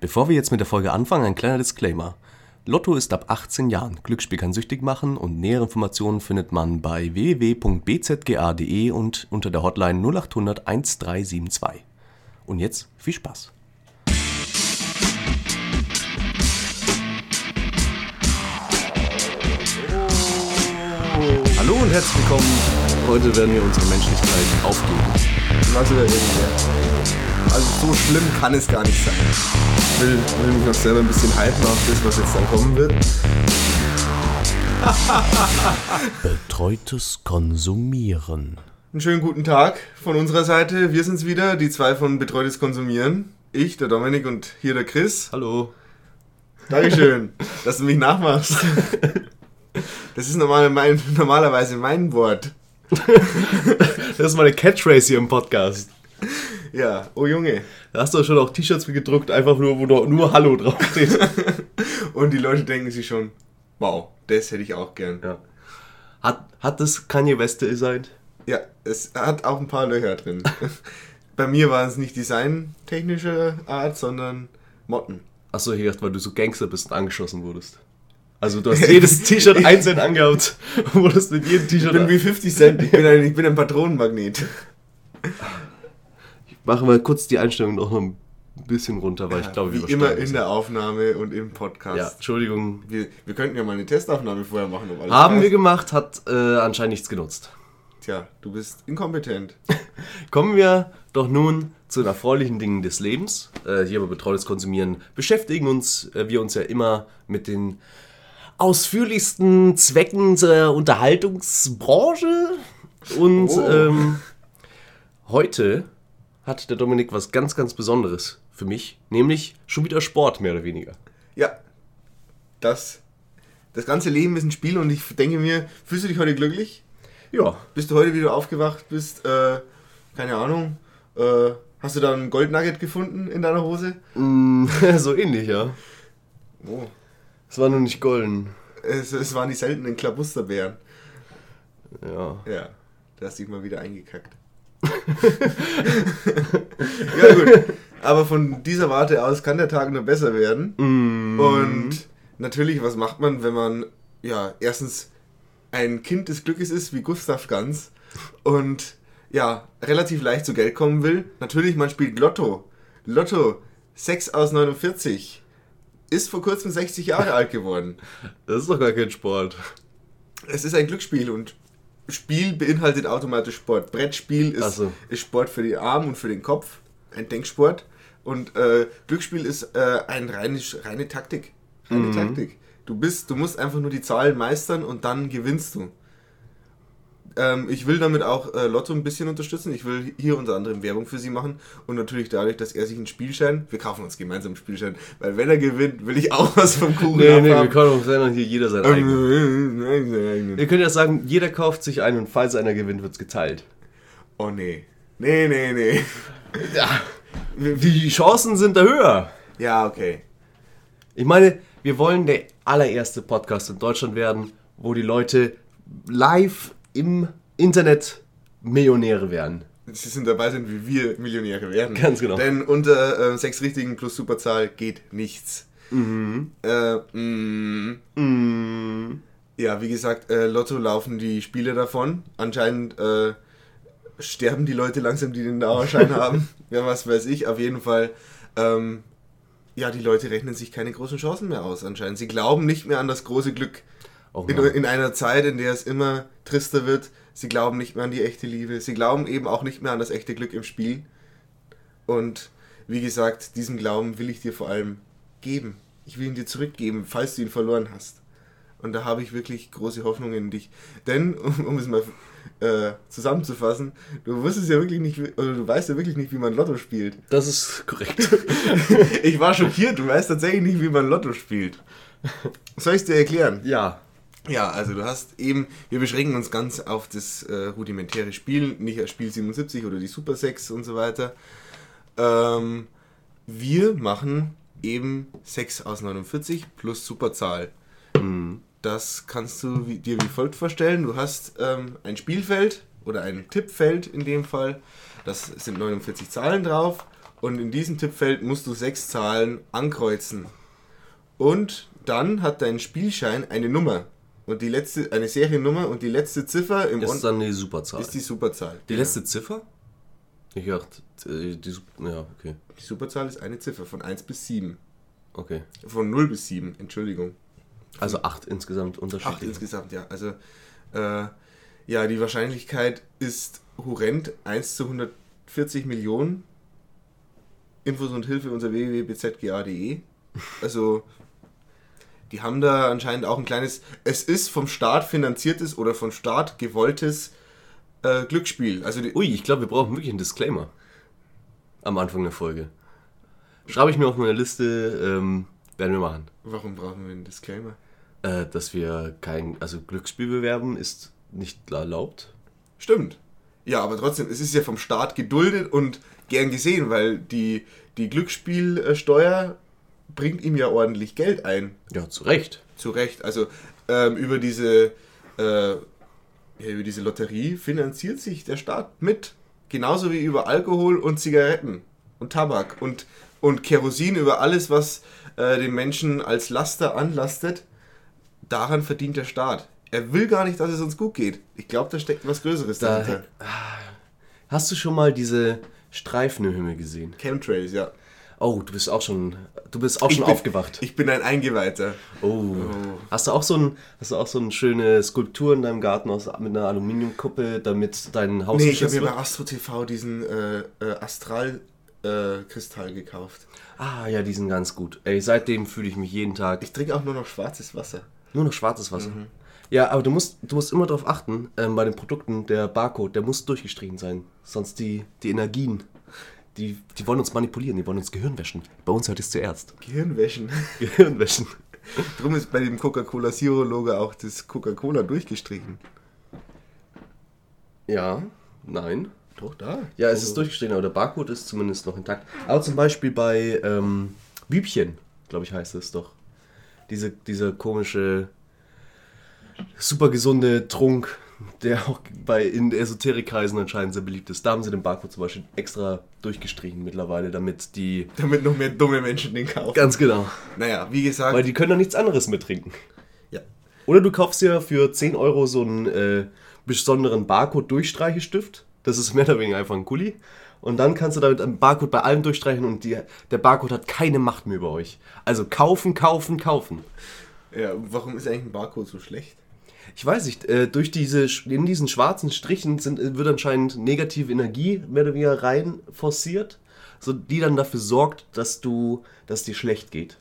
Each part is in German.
Bevor wir jetzt mit der Folge anfangen, ein kleiner Disclaimer. Lotto ist ab 18 Jahren. Glücksspiel kann süchtig machen und nähere Informationen findet man bei www.bzga.de und unter der Hotline 0800 1372. Und jetzt viel Spaß. Hallo und herzlich willkommen. Heute werden wir unsere Menschlichkeit aufgeben. Was wieder irgendwer. Also so schlimm kann es gar nicht sein. Ich will, will mich noch selber ein bisschen hypen auf das, was jetzt dann kommen wird. Betreutes Konsumieren. Einen schönen guten Tag von unserer Seite. Wir sind's wieder, die zwei von Betreutes Konsumieren. Ich, der Dominik und hier der Chris. Hallo. Dankeschön, dass du mich nachmachst. Das ist normal, mein, normalerweise mein Wort. Das ist meine Catchphrase hier im Podcast. Ja, oh Junge. Da hast du schon auch T-Shirts gedruckt, einfach nur, wo nur, nur Hallo draufsteht. Und die Leute denken sich schon, wow, das hätte ich auch gern. ja. Hat, hat das Kanye West designt? Ja, es hat auch ein paar Löcher drin. Bei mir waren es nicht designtechnischer Art, sondern Motten. Achso, ich dachte, weil du so Gangster bist und angeschossen wurdest. Also du hast jedes T-Shirt einzeln angehabt und wurdest mit jedem Ich T-Shirt... bin wie 50 Cent, ich bin ein, ich bin ein Patronenmagnet. Machen wir kurz die Einstellung noch ein bisschen runter, weil ich glaube, wir wie immer in der Aufnahme und im Podcast. Ja, Entschuldigung. Wir, wir könnten ja mal eine Testaufnahme vorher machen. Alles Haben wir passt. gemacht, hat äh, anscheinend nichts genutzt. Tja, du bist inkompetent. Kommen wir doch nun zu den erfreulichen Dingen des Lebens. Äh, hier bei Betreutes Konsumieren beschäftigen uns äh, wir uns ja immer mit den ausführlichsten Zwecken der Unterhaltungsbranche. Und Oh. ähm, heute hat der Dominik was ganz, ganz Besonderes für mich, nämlich schon wieder Sport, mehr oder weniger. Ja, das, das ganze Leben ist ein Spiel und ich denke mir, fühlst du dich heute glücklich? Ja, Bist du heute wieder aufgewacht bist, äh, keine Ahnung, äh, hast du da ein Goldnugget gefunden in deiner Hose? mm, so ähnlich, ja. Oh. Es war nur nicht golden. Es, es waren die seltenen Klabusterbären. Ja. Ja, da hast dich mal wieder eingekackt. Ja gut, aber von dieser Warte aus kann der Tag nur besser werden. Mm. Und natürlich, was macht man, wenn man ja erstens ein Kind des Glückes ist, wie Gustav Ganz und ja, relativ leicht zu Geld kommen will? Natürlich, man spielt Lotto. Lotto, 6 aus 49. Ist vor kurzem 60 Jahre alt geworden. Das ist doch gar kein Sport. Es ist ein Glücksspiel und Spiel beinhaltet automatisch Sport. Brettspiel ist, so. ist Sport für die Arme und für den Kopf, ein Denksport. Und äh, Glücksspiel ist äh, eine reine, reine Taktik. Reine Mhm. Taktik. Du bist, du musst einfach nur die Zahlen meistern und dann gewinnst du. Ähm, ich will damit auch äh, Lotto ein bisschen unterstützen. Ich will hier unter anderem Werbung für sie machen. Und natürlich dadurch, dass er sich einen Spielschein, wir kaufen uns gemeinsam einen Spielschein, weil wenn er gewinnt, will ich auch was vom Kuchen Nee, nee, wir können auch sagen, hier jeder sein eigenen. Ähm, Wir können ja sagen, jeder kauft sich einen und falls einer gewinnt, wird's geteilt. Oh nee. Nee, nee, nee. Ja. Die Chancen sind da höher. Ja, okay. Ich meine, wir wollen der allererste Podcast in Deutschland werden, wo die Leute live im Internet Millionäre werden. Sie sind dabei sind, wie wir Millionäre werden. Ganz genau. Denn unter äh, sechs richtigen plus Superzahl geht nichts. Mhm. Äh, mm, Mm. ja, wie gesagt, äh, Lotto laufen die Spiele davon. Anscheinend äh, sterben die Leute langsam, die den Dauerschein haben. Ja, was weiß ich. Auf jeden Fall. Ähm, ja, die Leute rechnen sich keine großen Chancen mehr aus anscheinend. Sie glauben nicht mehr an das große Glück. In, in einer Zeit, in der es immer trister wird, sie glauben nicht mehr an die echte Liebe, sie glauben eben auch nicht mehr an das echte Glück im Spiel. Und wie gesagt, diesen Glauben will ich dir vor allem geben. Ich will ihn dir zurückgeben, falls du ihn verloren hast. Und da habe ich wirklich große Hoffnung in dich. Denn, um, um es mal äh, zusammenzufassen, du wusstest ja wirklich nicht, oder du weißt ja wirklich nicht, wie man Lotto spielt. Das ist korrekt. Ich war schockiert, du weißt tatsächlich nicht, wie man Lotto spielt. Soll ich es dir erklären? ja. Ja, also du hast eben, wir beschränken uns ganz auf das äh, rudimentäre Spiel, nicht das Spiel 77 oder die Super 6 und so weiter. Ähm, wir machen eben 6 aus 49 plus Superzahl. Das kannst du wie, dir wie folgt vorstellen. Du hast ähm, ein Spielfeld oder ein Tippfeld in dem Fall. Das sind 49 Zahlen drauf. Und in diesem Tippfeld musst du sechs Zahlen ankreuzen. Und dann hat dein Spielschein eine Nummer. Und die letzte, eine Seriennummer und die letzte Ziffer im ist dann die Superzahl. ist die Superzahl. die letzte Ziffer? Ich dachte, äh, die, Sup- ja, okay. Die Superzahl ist eine Ziffer von 1 bis 7. Okay. Von 0 bis 7, Entschuldigung. Also acht insgesamt Acht unterschiedlich. insgesamt, ja. Also, äh, ja, die Wahrscheinlichkeit ist horrend. 1 zu 140 Millionen. Infos und Hilfe unter www.bzga.de. Also, die haben da anscheinend auch ein kleines. Es ist vom Staat finanziertes oder vom Staat gewolltes äh, Glücksspiel. Also, Ui, ich glaube, wir brauchen wirklich einen Disclaimer. Am Anfang der Folge. Schreibe ich mir auf meine Liste, ähm, werden wir machen. warum brauchen wir einen Disclaimer? Äh, dass wir kein, also Glücksspiel bewerben ist nicht erlaubt. Stimmt. Ja, aber trotzdem, es ist ja vom Staat geduldet und gern gesehen, weil die, die Glücksspielsteuer bringt ihm ja ordentlich Geld ein. Ja, zu Recht. Zu Recht. Also ähm, über diese äh, ja, über diese Lotterie finanziert sich der Staat mit. Genauso wie über Alkohol und Zigaretten und Tabak und, und Kerosin über alles, was äh, den Menschen als Laster anlastet. Daran verdient der Staat. Er will gar nicht, dass es uns gut geht. Ich glaube, da steckt was Größeres Da, dahinter. hast du schon mal diese Streifen im Himmel gesehen? Chemtrails, ja. Oh, du bist auch schon, du bist auch schon bin, aufgewacht. Ich bin ein Eingeweihter. Oh. Hast du auch so ein, hast du auch so eine schöne Skulptur in deinem Garten aus, mit einer Aluminiumkuppe, damit dein Haus Nee, ich habe mir bei? Astro TV diesen äh, äh, Astral-Kristall gekauft. Ah, ja, die sind ganz gut. Ey, seitdem fühle ich mich jeden Tag Ich trinke auch nur noch schwarzes Wasser. nur noch schwarzes Wasser. Ja, aber du musst, du musst immer darauf achten, ähm, bei den Produkten, der Barcode, der muss durchgestrichen sein. Sonst die, die Energien, die, die wollen uns manipulieren, die wollen uns Gehirn wäschen. Bei uns hört es zuerst. Gehirnwäschen. Gehirn wäschen. Drum ist bei dem Coca-Cola Zero-Logo auch das Coca-Cola durchgestrichen. Ja, nein. Doch, da. Ja, es ist durchgestrichen, aber der Barcode ist zumindest noch intakt. Aber zum Beispiel bei ähm, Bübchen, glaube ich, heißt es doch. Diese, dieser komische, super gesunde Trunk, der auch bei in Esoterikkreisen anscheinend sehr beliebt ist. Da haben sie den Barcode zum Beispiel extra durchgestrichen mittlerweile, damit die. Damit noch mehr dumme Menschen den kaufen. Ganz genau. Naja, wie gesagt. Weil die können doch nichts anderes mit trinken. ja. Oder du kaufst dir für 10 Euro so einen äh, besonderen Barcode-Durchstreichestift. Das ist mehr oder weniger einfach ein Kuli. Und dann kannst du damit einen Barcode bei allem durchstreichen und die, der Barcode hat keine Macht mehr über euch. Also kaufen, kaufen, kaufen. ja. Warum ist eigentlich ein Barcode so schlecht? Ich weiß nicht, äh, durch diese, in diesen schwarzen Strichen sind, äh, wird anscheinend negative Energie mehr oder weniger rein forciert, so die dann dafür sorgt, dass du, dass dir schlecht geht.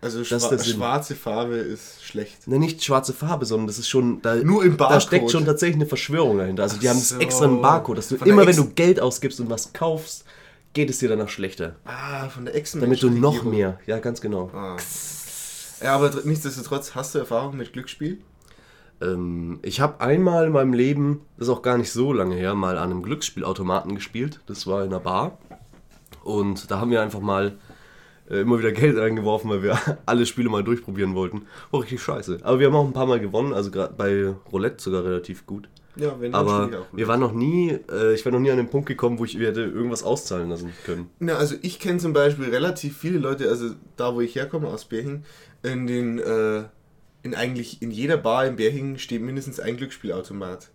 Also schwa schwarze Farbe ist schlecht. Ne, nicht schwarze Farbe, sondern das ist schon. Da, Nur im Da Barcode. steckt schon tatsächlich eine Verschwörung dahinter. Also, die Ach haben so. extra einen Barcode, dass du Von immer, wenn Ex- du Geld ausgibst und was kaufst, geht es dir danach schlechter. Ah, von der Echsen. Damit du noch mehr. Ja, ganz genau. Ah. Ja, aber tr- nichtsdestotrotz hast du Erfahrung mit Glücksspiel? Ähm, ich habe einmal in meinem Leben, das ist auch gar nicht so lange her, mal an einem Glücksspielautomaten gespielt. Das war in einer Bar. Und da haben wir einfach mal äh, immer wieder Geld reingeworfen, weil wir alle Spiele mal durchprobieren wollten. War richtig scheiße. Aber wir haben auch ein paar Mal gewonnen, also gerade bei Roulette sogar relativ gut. Ja, wenn Aber auch wir waren noch nie, äh, ich war noch nie an den Punkt gekommen, wo ich hätte irgendwas auszahlen lassen können. Na, also ich kenne zum Beispiel relativ viele Leute, also da wo ich herkomme aus Berching, in den, äh, in eigentlich in jeder Bar in Berching steht mindestens ein Glücksspielautomat.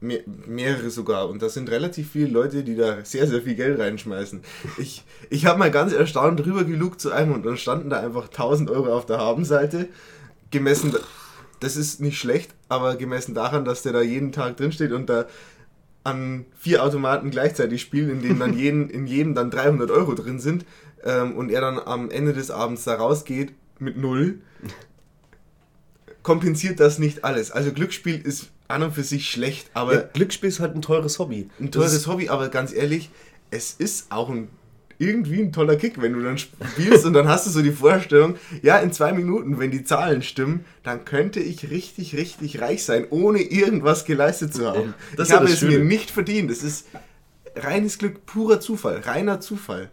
Mehr, mehrere sogar. Und das sind relativ viele Leute, die da sehr, sehr viel Geld reinschmeißen. Ich, ich habe mal ganz erstaunt drüber gelugt zu einem und dann standen da einfach 1000 Euro auf der Habenseite. Gemessen, da- das ist nicht schlecht, aber gemessen daran, dass der da jeden Tag drinsteht und da an vier Automaten gleichzeitig spielen, in denen dann jeden, in jedem dann 300 Euro drin sind ähm, und er dann am Ende des Abends da rausgeht mit null, kompensiert das nicht alles. Also Glücksspiel ist an und für sich schlecht, aber Ja, Glücksspiel ist halt ein teures Hobby. ein Das teures Hobby, aber ganz ehrlich, es ist auch ein, irgendwie ein toller Kick, wenn du dann spielst und dann hast du so die Vorstellung, ja, in zwei Minuten, wenn die Zahlen stimmen, dann könnte ich richtig, richtig reich sein, ohne irgendwas geleistet zu haben. das ist ich ja habe das es mir Schöne. nicht verdient. Es ist reines Glück, purer Zufall, reiner Zufall.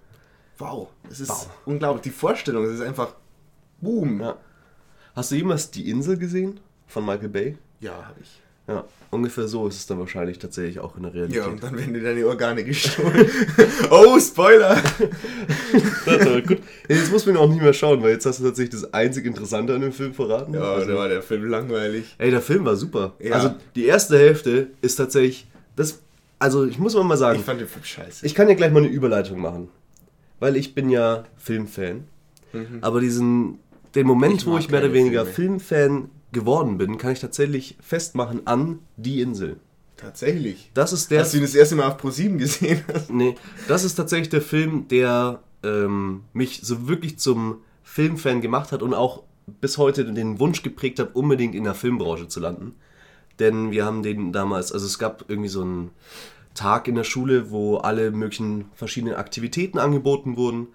Wow, es ist Wow. unglaublich. Die Vorstellung, es ist einfach boom. Ja. Hast du jemals die Insel gesehen von Michael Bay? Ja, habe ich. Ja, ungefähr so ist es dann wahrscheinlich tatsächlich auch in der Realität. Ja, und dann werden dir deine Organe gestohlen. oh, Spoiler! Das aber gut. Jetzt muss man auch nicht mehr schauen, weil jetzt hast du tatsächlich das einzig Interessante an dem Film verraten. Ja, Also- da war der Film langweilig. Ey, der Film war super. Ja. Also die erste Hälfte ist tatsächlich das. Also ich muss mal sagen, Ich fand den Film scheiße. ich kann ja gleich mal eine Überleitung machen, weil ich bin ja Filmfan. Aber diesen den Moment. Ich wo ich mehr oder weniger Filme. Filmfan geworden bin, kann ich tatsächlich festmachen an Die Insel. Tatsächlich. Das ist der. Hast du ihn das erste Mal auf Pro7 gesehen? Nee, das ist tatsächlich der Film, der ähm, mich so wirklich zum Filmfan gemacht hat und auch bis heute den Wunsch geprägt hat, unbedingt in der Filmbranche zu landen. Denn wir haben den damals, also es gab irgendwie so einen Tag in der Schule, wo alle möglichen verschiedenen Aktivitäten angeboten wurden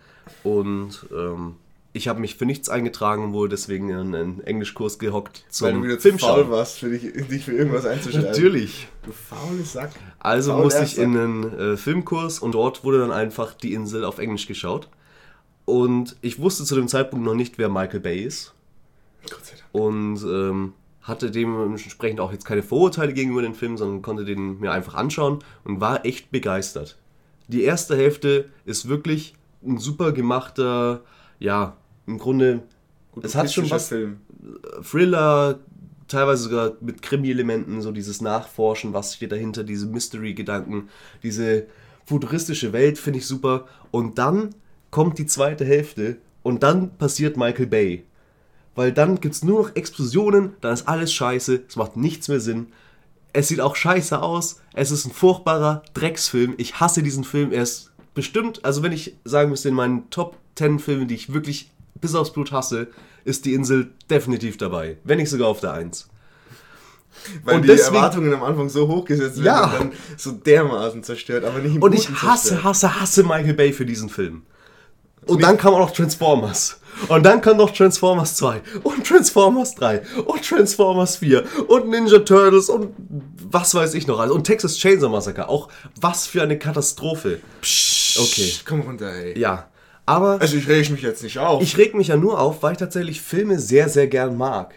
und ähm, ich habe mich für nichts eingetragen und wurde deswegen in einen Englischkurs gehockt Weil du zum wieder zu faul warst, für dich, dich für irgendwas einzuschreiben. Natürlich. Du faule Sack. Also Faul musste ich in einen äh, Filmkurs und dort wurde dann einfach die Insel auf Englisch geschaut. Und ich wusste zu dem Zeitpunkt noch nicht, wer Michael Bay ist. Gott sei Dank. Und ähm, hatte dementsprechend auch jetzt keine Vorurteile gegenüber dem Film, sondern konnte den mir einfach anschauen und war echt begeistert. Die erste Hälfte ist wirklich ein super gemachter, ja, im Grunde, es hat schon was Film. Thriller, teilweise sogar mit Krimi-Elementen, so dieses Nachforschen, was steht dahinter, diese Mystery-Gedanken, diese futuristische Welt finde ich super. Und dann kommt die zweite Hälfte und dann passiert Michael Bay. Weil dann gibt es nur noch Explosionen, dann ist alles scheiße, es macht nichts mehr Sinn. Es sieht auch scheiße aus, es ist ein furchtbarer Drecksfilm. Ich hasse diesen Film, er ist bestimmt, also wenn ich sagen müsste, in meinen Top 10 Filmen, die ich wirklich bis aufs Blut hasse, ist die Insel definitiv dabei. Wenn nicht sogar auf der 1. Weil Und die deswegen- Erwartungen am Anfang so hochgesetzt werden Ja. und dann so dermaßen zerstört, aber nicht im Und ich hasse, zerstört. hasse, hasse Michael Bay für diesen Film. Und dann kam auch noch Transformers. Und dann kam noch Transformers 2 und Transformers 3 und Transformers 4 und Ninja Turtles und was weiß ich noch alles. Und Texas Chainsaw Massacre. Auch was für eine Katastrophe. Okay. Komm runter, ey. Ja. Aber Also ich rege mich jetzt nicht auf. ich reg mich ja nur auf, weil ich tatsächlich Filme sehr, sehr gern mag.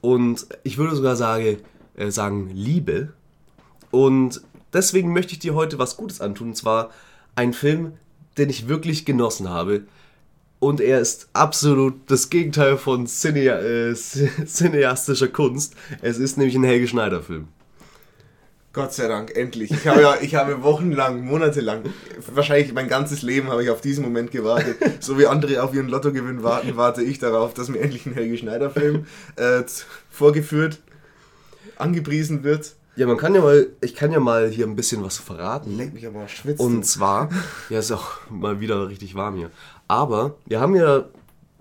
Und ich würde sogar sage, äh, sagen, liebe. Und deswegen möchte ich dir heute was Gutes antun. Und zwar ein Film, den ich wirklich genossen habe. Und er ist absolut das Gegenteil von Cine äh, cineastischer Kunst. Es ist nämlich ein Helge Schneider-Film. Gott sei Dank, endlich. Ich habe ja, ich habe wochenlang, monatelang, wahrscheinlich mein ganzes Leben habe ich auf diesen Moment gewartet. So wie andere auf ihren Lottogewinn warten, warte ich darauf, dass mir endlich ein Helge Schneider-Film äh, vorgeführt, angepriesen wird. Ja, man kann ja mal, ich kann ja mal hier ein bisschen was verraten. Leck mich aber auch schwitzt. Und zwar, ja, ist auch mal wieder richtig warm hier. Aber wir haben ja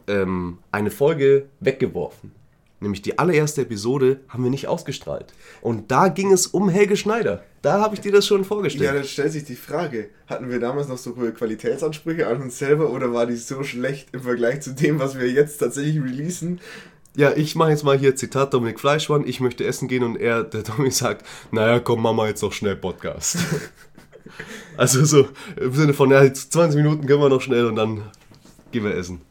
ähm, eine Folge weggeworfen. Nämlich die allererste Episode haben wir nicht ausgestrahlt. Und da ging es um Helge Schneider. Da habe ich dir das schon ja, vorgestellt. dann stellt sich die Frage, hatten wir damals noch so hohe Qualitätsansprüche an uns selber oder war die so schlecht im Vergleich zu dem, was wir jetzt tatsächlich releasen? Ja, ich mache jetzt mal hier Zitat Dominik Fleischmann. Ich möchte essen gehen und er, der Dominik sagt, naja, komm, mach mal jetzt noch schnell Podcast. also so im Sinne von, ja, jetzt 20 Minuten können wir noch schnell und dann gehen wir essen.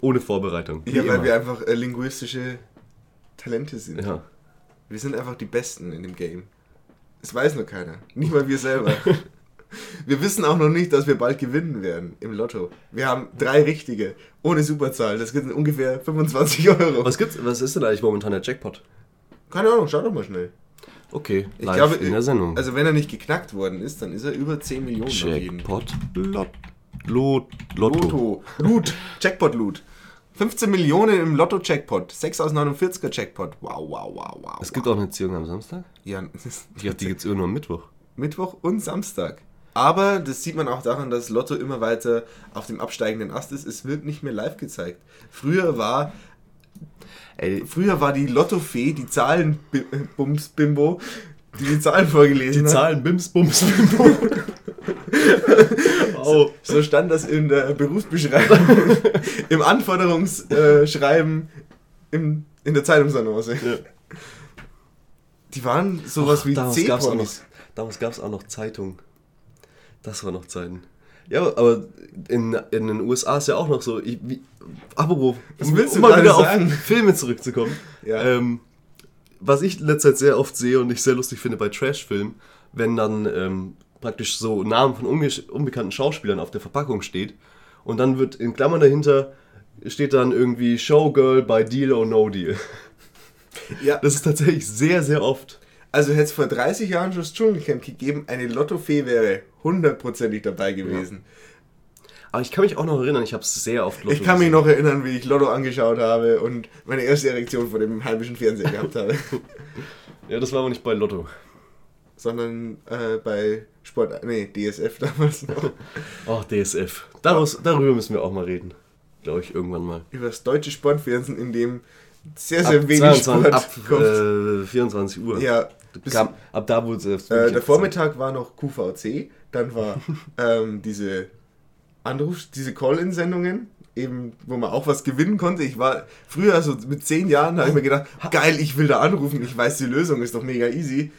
Ohne Vorbereitung. Ja, weil immer. wir einfach äh, linguistische Talente sind. ja. Wir sind einfach die Besten in dem Game. Das weiß nur keiner. Nicht mal wir selber. wir wissen auch noch nicht, dass wir bald gewinnen werden im Lotto. Wir haben drei richtige, ohne Superzahl. Das sind ungefähr 25 Euro. Was gibt's? Was ist denn eigentlich momentan der Jackpot? Keine Ahnung, schau doch mal schnell. Okay, Ich live glaube, in der Sendung. Also wenn er nicht geknackt worden ist, dann ist er über 10 Millionen Jackpot Lot, Lot, Lotto. Lotto. Loot. Jackpot Loot. 15 Millionen im Lotto-Jackpot. 6 aus 49er Jackpot. Wow, wow, wow, wow. Es gibt auch eine Ziehung am Samstag. ja, es Ich dachte, die gibt's immer nur am Mittwoch. Mittwoch und Samstag. Aber das sieht man auch daran, dass Lotto immer weiter auf dem absteigenden Ast ist. Es wird nicht mehr live gezeigt. Früher war, Ey, früher war die Lottofee, die Zahlenbums-Bimbo, die die Zahlen vorgelesen die hat. Zahlen Bims, Bums, Bimbo. oh. So stand das in der Berufsbeschreibung, im Anforderungsschreiben im, in der Zeitungsannonce. Ja. Die waren sowas wie damals gab's auch noch, C-Promis. damals gab es auch noch Zeitungen. Das war noch Zeiten. Ja, aber in, in den USA ist ja auch noch so. Ich, wie, apropos, Was willst du um mal wieder sagen? auf Filme zurückzukommen. Ja. Ähm, was ich in letzter Zeit sehr oft sehe und ich sehr lustig finde bei Trash-Filmen, wenn dann ähm, praktisch so Namen von unbekannten Schauspielern auf der Verpackung steht und dann wird in Klammern dahinter steht dann irgendwie Showgirl bei Deal or No Deal. Ja. Das ist tatsächlich sehr, sehr oft. Also hätte es vor 30 Jahren schon das Dschungelcamp gegeben, eine Lottofee wäre hundertprozentig dabei gewesen. Aber ich kann mich auch noch erinnern, ich habe es sehr oft Ich kann mich noch erinnern, wie ich Lotto angeschaut habe und meine erste Erektion vor dem heimischen Fernseher gehabt habe. Ja, das war aber nicht bei Lotto. Sondern äh, bei Sport, nee, DSF damals noch. Ach, DSF. Daraus, darüber müssen wir auch mal reden. Glaube ich, irgendwann mal. Über das deutsche Sportfernsehen, in dem sehr, sehr Ab wenig 22, Sport ab kommt. äh, 24 Uhr. ja, bis, Kam, ab da wurde es. äh, der Vormittag war noch QVC, dann war ähm, diese Anruf, diese Call-In-Sendungen, eben, wo man auch was gewinnen konnte. Ich war früher, also mit zehn Jahren, habe ich mir gedacht, geil, ich will da anrufen, ich weiß die Lösung, ist doch mega easy.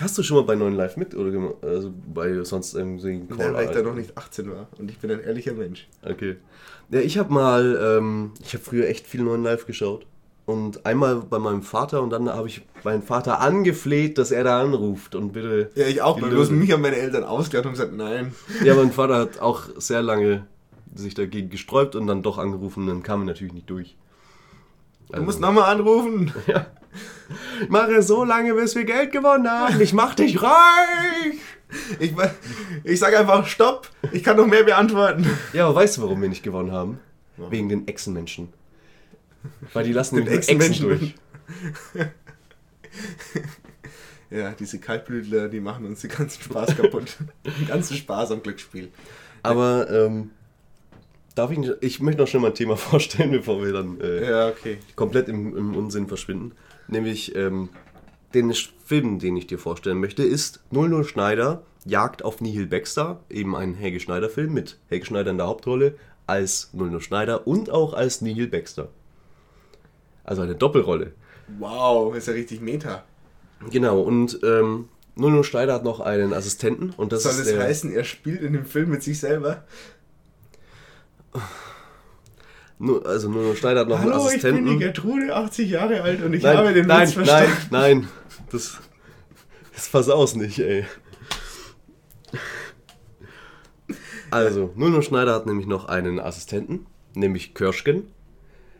Hast du schon mal bei 9 Live mit oder also bei sonst irgendeinem Ja, weil ich da noch nicht 18 war und ich bin ein ehrlicher Mensch. Okay. Ja, ich habe mal, ähm, ich habe früher echt viel 9 Live geschaut. Und einmal bei meinem Vater und dann habe ich meinen Vater angefleht, dass er da anruft und bitte. Ja, ich auch, weil Lösung- bloß mich haben meine Eltern ausgelacht und gesagt, nein. Ja, mein Vater hat auch sehr lange sich dagegen gesträubt und dann doch angerufen, dann kam er natürlich nicht durch. Du musst nochmal anrufen. ich mache so lange, bis wir Geld gewonnen haben. Ich mach dich reich! Ich, ich sage einfach Stopp, ich kann noch mehr beantworten. Ja, aber weißt du, warum wir nicht gewonnen haben? Warum? Wegen den Echsenmenschen. Weil die lassen Den Echsenmenschen. durch. Ja, diese Kaltblütler, die machen uns den ganzen Spaß kaputt. den ganzen Spaß am Glücksspiel. Aber ähm, darf ich nicht, ich möchte noch schnell mal ein Thema vorstellen, bevor wir dann äh, Ja, okay. komplett im, im Unsinn verschwinden. Nämlich ähm, den Film, den ich dir vorstellen möchte, ist 00 Schneider Jagd auf Nihil Baxter, eben ein Helge Schneider Film mit Helge Schneider in der Hauptrolle als 00 Schneider und auch als Nihil Baxter. Also eine Doppelrolle. Wow, ist ja richtig Meta. Genau, und ähm, 00 Schneider hat noch einen Assistenten und das Soll ist das der, heißen, er spielt in dem Film mit sich selber? Nu- also 00 Schneider hat noch einen Hallo, ich bin Assistenten. die Gertrude, 80 Jahre alt und ich nein, habe den nein, Witz nein, verstanden. nein, das, das versaus nicht, ey. Also, Nuno Schneider hat nämlich noch einen Assistenten, nämlich Kirschken.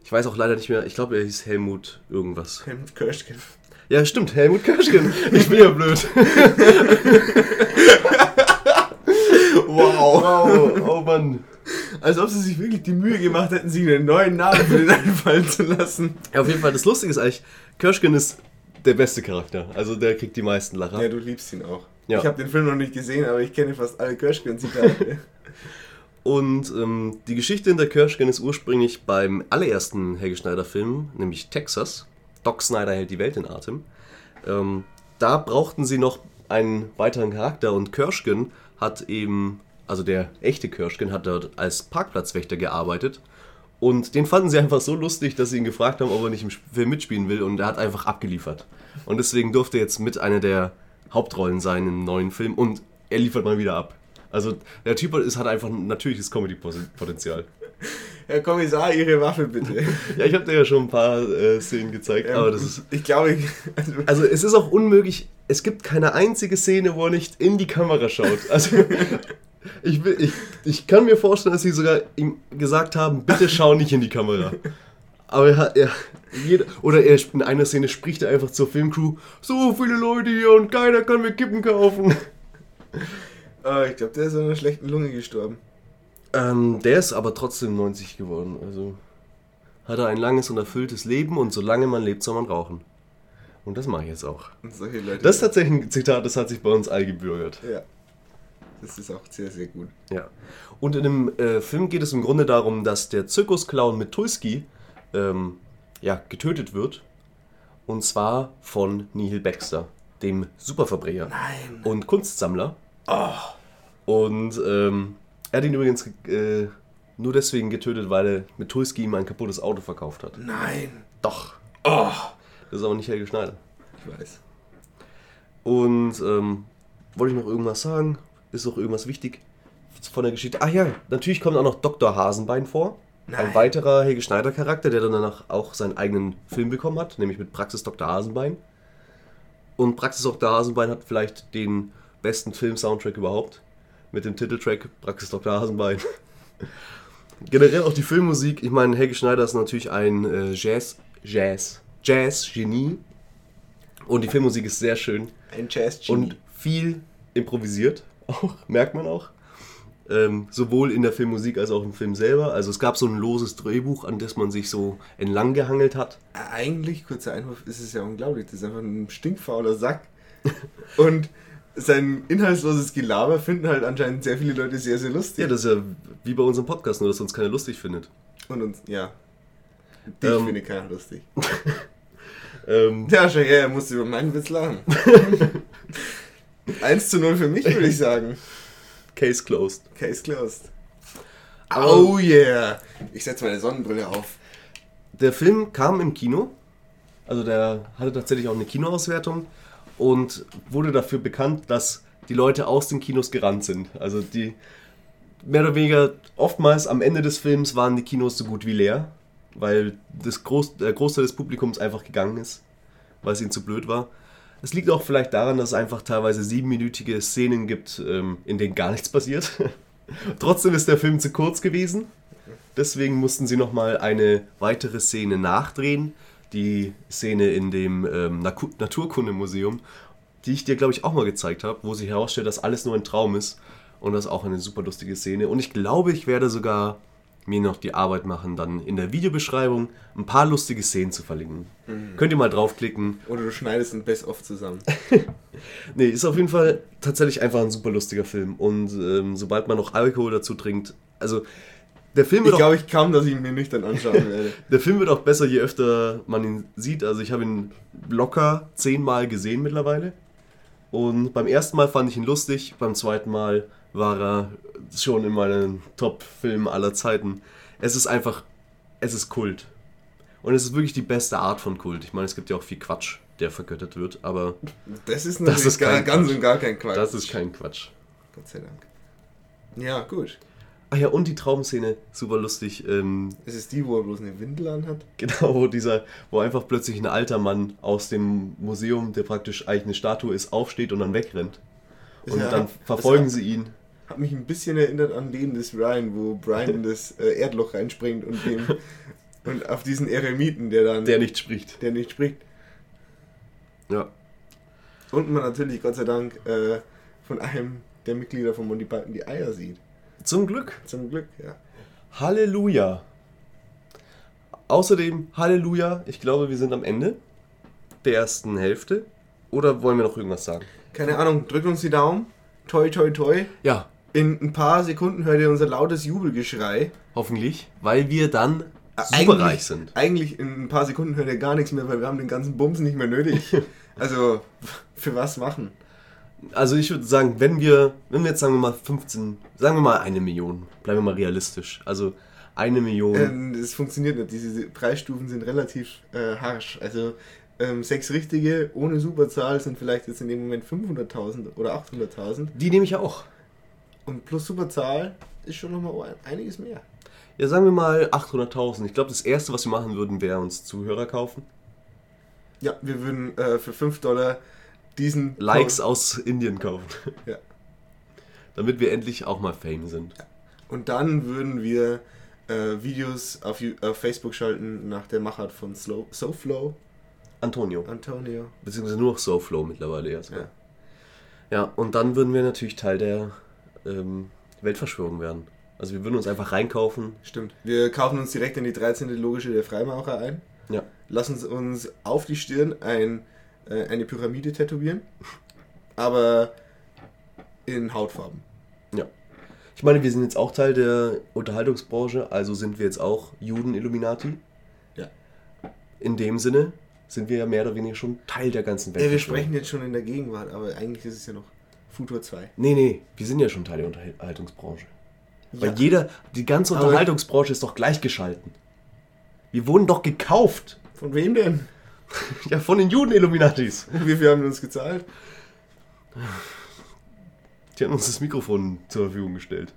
Ich weiß auch leider nicht mehr, ich glaube, er hieß Helmut irgendwas. Helmut Kirschken. Ja, stimmt, Helmut Kirschken. Ich bin ja blöd. Wow. Oh, oh Mann. Als ob sie sich wirklich die Mühe gemacht hätten, sich einen neuen Namen für den einfallen zu lassen. Ja, auf jeden Fall, das Lustige ist eigentlich, Kirschken ist der beste Charakter. Also der kriegt die meisten Lacher. Ja, du liebst ihn auch. Ja. Ich habe den Film noch nicht gesehen, aber ich kenne fast alle Kirschken-Zitate. Und ähm, die Geschichte hinter Kirschgen ist ursprünglich beim allerersten Helge Schneider-Film, nämlich Texas. Doc Snyder hält die Welt in Atem. Ähm, da brauchten sie noch einen weiteren Charakter und Kirschgen hat eben, also der echte Kirschgen hat dort als Parkplatzwächter gearbeitet. Und den fanden sie einfach so lustig, dass sie ihn gefragt haben, ob er nicht im Film mitspielen will. Und er hat einfach abgeliefert. Und deswegen durfte er jetzt mit einer der Hauptrollen sein im neuen Film. Und er liefert mal wieder ab. Also der Typ ist, hat einfach ein natürliches Comedy-Potenzial. Herr Kommissar, Ihre Waffe bitte. Ja, ich habe dir ja schon ein paar äh, Szenen gezeigt, Ähm, aber das ist... Ich glaube, also, Also es ist auch unmöglich, es gibt keine einzige Szene, wo er nicht in die Kamera schaut. Also ich, will, ich, ich kann mir vorstellen, dass sie sogar ihm gesagt haben, bitte schau nicht in die Kamera. Aber er, hat- er jeder, oder er in einer Szene spricht er einfach zur Filmcrew, so viele Leute hier und keiner kann mir Kippen kaufen. äh, ich glaube, der ist an einer schlechten Lunge gestorben. Ähm, der ist aber trotzdem 90 geworden. Also hat er ein langes und erfülltes Leben und solange man lebt, soll man rauchen. Und das mache ich jetzt auch. Das ist tatsächlich ein Zitat, das hat sich bei uns eingebürgert. ja. Das ist auch sehr, sehr gut. Ja. Und in dem äh, Film geht es im Grunde darum, dass der Zirkusclown Mitulski ähm, ja, getötet wird. Und zwar von Nihil Baxter, dem Superverbrecher Nein. und Kunstsammler. Oh. Und ähm, er hat ihn übrigens äh, nur deswegen getötet, weil er Mitulski ihm ein kaputtes Auto verkauft hat. Nein. Doch. Oh. Das ist aber nicht Helge Schneider. Ich weiß. Und ähm, wollte ich noch irgendwas sagen? Ist noch irgendwas wichtig von der Geschichte? Ach ja, natürlich kommt auch noch Dr. Hasenbein vor. Ein Nein. weiterer Helge Schneider Charakter, der dann danach auch seinen eigenen Film bekommen hat, nämlich mit Praxis Dr. Hasenbein. Und Praxis Dr. Hasenbein hat vielleicht den besten Film-Soundtrack überhaupt. Mit dem Titeltrack Praxis Dr. Hasenbein. Generell auch die Filmmusik. Ich meine, Helge Schneider ist natürlich ein äh, Jazz, Jazz, Jazz-Genie. Und die Filmmusik ist sehr schön. Ein jazz Und viel improvisiert, auch, merkt man auch. Ähm, sowohl in der Filmmusik als auch im Film selber. Also es gab so ein loses Drehbuch, an das man sich so entlang gehangelt hat. Eigentlich, kurzer Einwurf, ist es ja unglaublich. Das ist einfach ein stinkfauler Sack. Und sein inhaltsloses Gelaber finden halt anscheinend sehr viele Leute sehr, sehr lustig. Ja, das ist ja wie bei unserem Podcast, nur dass uns keiner lustig findet. Und uns, ja. Dich Ähm. finde keiner lustig. Ähm, Ja, schon, ja, er musste über meinen Witz lachen. 1 zu 0 für mich, würde ich sagen. Case closed. Case closed. Aber- Oh yeah! Ich setze meine Sonnenbrille auf. Der Film kam im Kino, also der hatte tatsächlich auch eine Kinoauswertung und wurde dafür bekannt, dass die Leute aus den Kinos gerannt sind. Also die mehr oder weniger oftmals am Ende des Films waren die Kinos so gut wie leer, weil das Groß, der Großteil des Publikums einfach gegangen ist, weil es ihnen zu blöd war. Es liegt auch vielleicht daran, dass es einfach teilweise siebenminütige Szenen gibt, ähm, in denen gar nichts passiert. Trotzdem ist der Film zu kurz gewesen. Deswegen mussten sie nochmal eine weitere Szene nachdrehen. Die Szene in dem ähm, Naturkundemuseum, die ich dir, glaube ich, auch mal gezeigt habe, wo sich herausstellt, dass alles nur ein Traum ist. Und das ist auch eine super lustige Szene. Und ich glaube, ich werde sogar mir noch die Arbeit machen, dann in der Videobeschreibung ein paar lustige Szenen zu verlinken. Könnt ihr mal draufklicken. Oder du schneidest ein Best-of zusammen. Nee, ist auf jeden Fall tatsächlich einfach ein super lustiger Film. Und ähm, sobald man noch Alkohol dazu trinkt, also der Film Ich wird auch glaube ich kaum, dass ich ihn mir nüchtern anschauen werde. Der Film wird auch besser, je öfter man ihn sieht. Also ich habe ihn locker zehnmal gesehen mittlerweile. Und beim ersten Mal fand ich ihn lustig, beim zweiten Mal war er schon in meinen Top-Filmen aller Zeiten. Es ist einfach, es ist Kult. Und es ist wirklich die beste Art von Kult. Ich meine, es gibt ja auch viel Quatsch, der vergöttert wird, aber Das ist natürlich ist gar, kein ganz Quatsch. und gar kein Quatsch. das ist kein Quatsch. Gott sei Dank. Ja, gut. Ach ja, und die Traumszene, super lustig. Ähm, Es ist die, wo er bloß eine Windel anhat. Genau, wo dieser, wo einfach plötzlich ein alter Mann aus dem Museum, der praktisch eigentlich eine Statue ist, aufsteht und dann wegrennt. Und Ja, dann verfolgen das sie ihn. Hat mich ein bisschen erinnert an Leben des Ryan, wo Brian in das äh, Erdloch reinspringt und dem und auf diesen Eremiten, der dann Der nicht spricht. der nicht spricht. Ja. Und man natürlich, Gott sei Dank, äh, von einem der Mitglieder von Monty Python die Eier sieht. Zum Glück. Zum Glück, ja. Halleluja. Außerdem, Halleluja, ich glaube, wir sind am Ende der ersten Hälfte. Oder wollen wir noch irgendwas sagen? Keine Ahnung, drückt uns die Daumen. Toi, toi, toi. Ja, In ein paar Sekunden hört ihr unser lautes Jubelgeschrei. hoffentlich, weil wir dann Eigentlich- superreich sind. Eigentlich in ein paar Sekunden hört ihr gar nichts mehr, weil wir haben den ganzen Bums nicht mehr nötig. Also, für was machen? Also ich würde sagen, wenn wir, wenn wir jetzt sagen wir mal 15, sagen wir mal eine Million, bleiben wir mal realistisch. Also eine Million. Ähm, das funktioniert nicht. Diese Preisstufen sind relativ äh, harsch. Also, ähm, sechs richtige ohne Superzahl sind vielleicht jetzt in dem Moment 500.000 oder 800.000. Die nehme ich auch. Und plus Superzahl ist schon nochmal einiges mehr. Ja, sagen wir mal 800.000. Ich glaube, das Erste, was wir machen würden, wäre uns Zuhörer kaufen. Ja, wir würden äh, für 5 Dollar diesen Likes aus Indien kaufen. Ja. Damit wir endlich auch mal Fame sind. Und dann würden wir äh, Videos auf, auf Facebook schalten nach der Machart von Slow, SoFlow, Antonio. Antonio. Beziehungsweise nur noch SoFlow mittlerweile erst. Ja. Ja, und dann würden wir natürlich Teil der ähm, Weltverschwörung werden. Also wir würden uns einfach reinkaufen. Stimmt. Wir kaufen uns direkt in die 13. Logische der Freimaurer ein, Ja. lassen uns- uns auf die Stirn ein, äh, eine Pyramide tätowieren, aber in Hautfarben. Ja. Ich meine, wir sind jetzt auch Teil der Unterhaltungsbranche, also sind wir jetzt auch Juden-Illuminati. Ja. In dem Sinne sind wir ja mehr oder weniger schon Teil der ganzen Welt. Ja, wir sprechen jetzt schon in der Gegenwart, aber eigentlich ist es ja noch Futur 2. Nee, nee, wir sind ja schon Teil der Unterhaltungsbranche. Weil Ja. jeder, die ganze Unterhaltungsbranche ist doch gleichgeschalten. Wir wurden doch gekauft. Von wem denn? Ja, von den Juden-Illuminatis. Wie viel haben wir uns gezahlt? Die haben uns das Mikrofon zur Verfügung gestellt.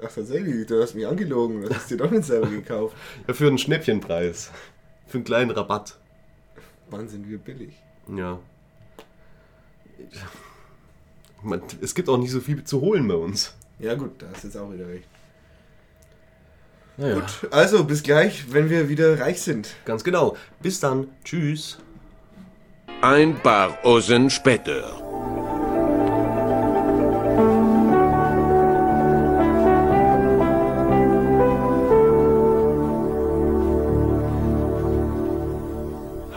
Ach tatsächlich, du hast mich angelogen, du hast dir doch nicht selber gekauft. Ja, für einen Schnäppchenpreis. Für einen kleinen Rabatt. Wann sind wir billig? Ja. Man, es gibt auch nicht so viel zu holen bei uns. Ja gut, da hast du jetzt auch wieder recht. Naja, Gut, also bis gleich, wenn wir wieder reich sind. ganz genau. Bis dann. Tschüss. Ein paar Osen später.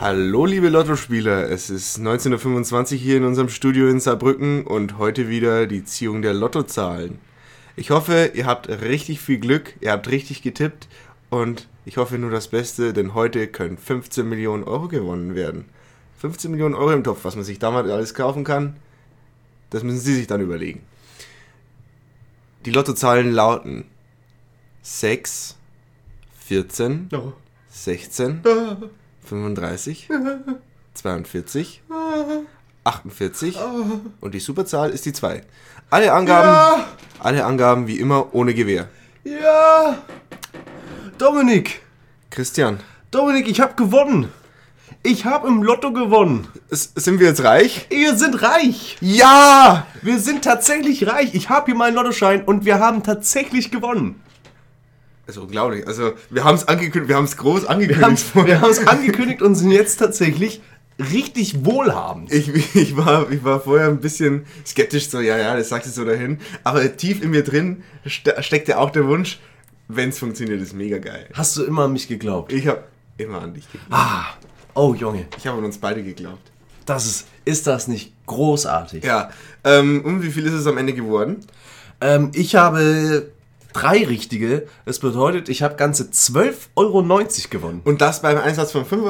Hallo liebe Lottospieler, es ist 19.25 Uhr hier in unserem Studio in Saarbrücken und heute wieder die Ziehung der Lottozahlen. Ich hoffe, ihr habt richtig viel Glück, ihr habt richtig getippt und ich hoffe nur das Beste, denn heute können 15 Millionen Euro gewonnen werden. 15 Millionen Euro im Topf, was man sich damals alles kaufen kann, das müssen Sie sich dann überlegen. Die Lottozahlen lauten 6, 14, 16, 35, 42, 48 und die Superzahl ist die 2. Alle Angaben, alle Angaben wie immer ohne Gewehr. Ja! Dominik! Christian, Dominik, ich habe gewonnen! Ich habe im Lotto gewonnen! s- sind wir jetzt reich? Wir sind reich! Ja! Wir sind tatsächlich reich! Ich habe hier meinen Lottoschein und wir haben tatsächlich gewonnen! Also unglaublich. Also wir haben es angekündigt, wir haben es groß Wir angekündigt. haben es angekündigt und sind jetzt tatsächlich richtig wohlhabend. Ich, ich, war, ich war vorher ein bisschen skeptisch, so, ja, ja, das sagst du so dahin. Aber tief in mir drin ste steckte auch der Wunsch, wenn es funktioniert, ist mega geil. Hast du immer an mich geglaubt? Ich habe immer an dich geglaubt. Ah, oh Junge, Ich habe an uns beide geglaubt. das ist, ist das nicht großartig? Ja, ähm, und wie viel ist es am Ende geworden? Ähm, ich habe drei richtige. Das bedeutet, ich habe ganze 12,90 Euro gewonnen. Und das beim Einsatz von 5,20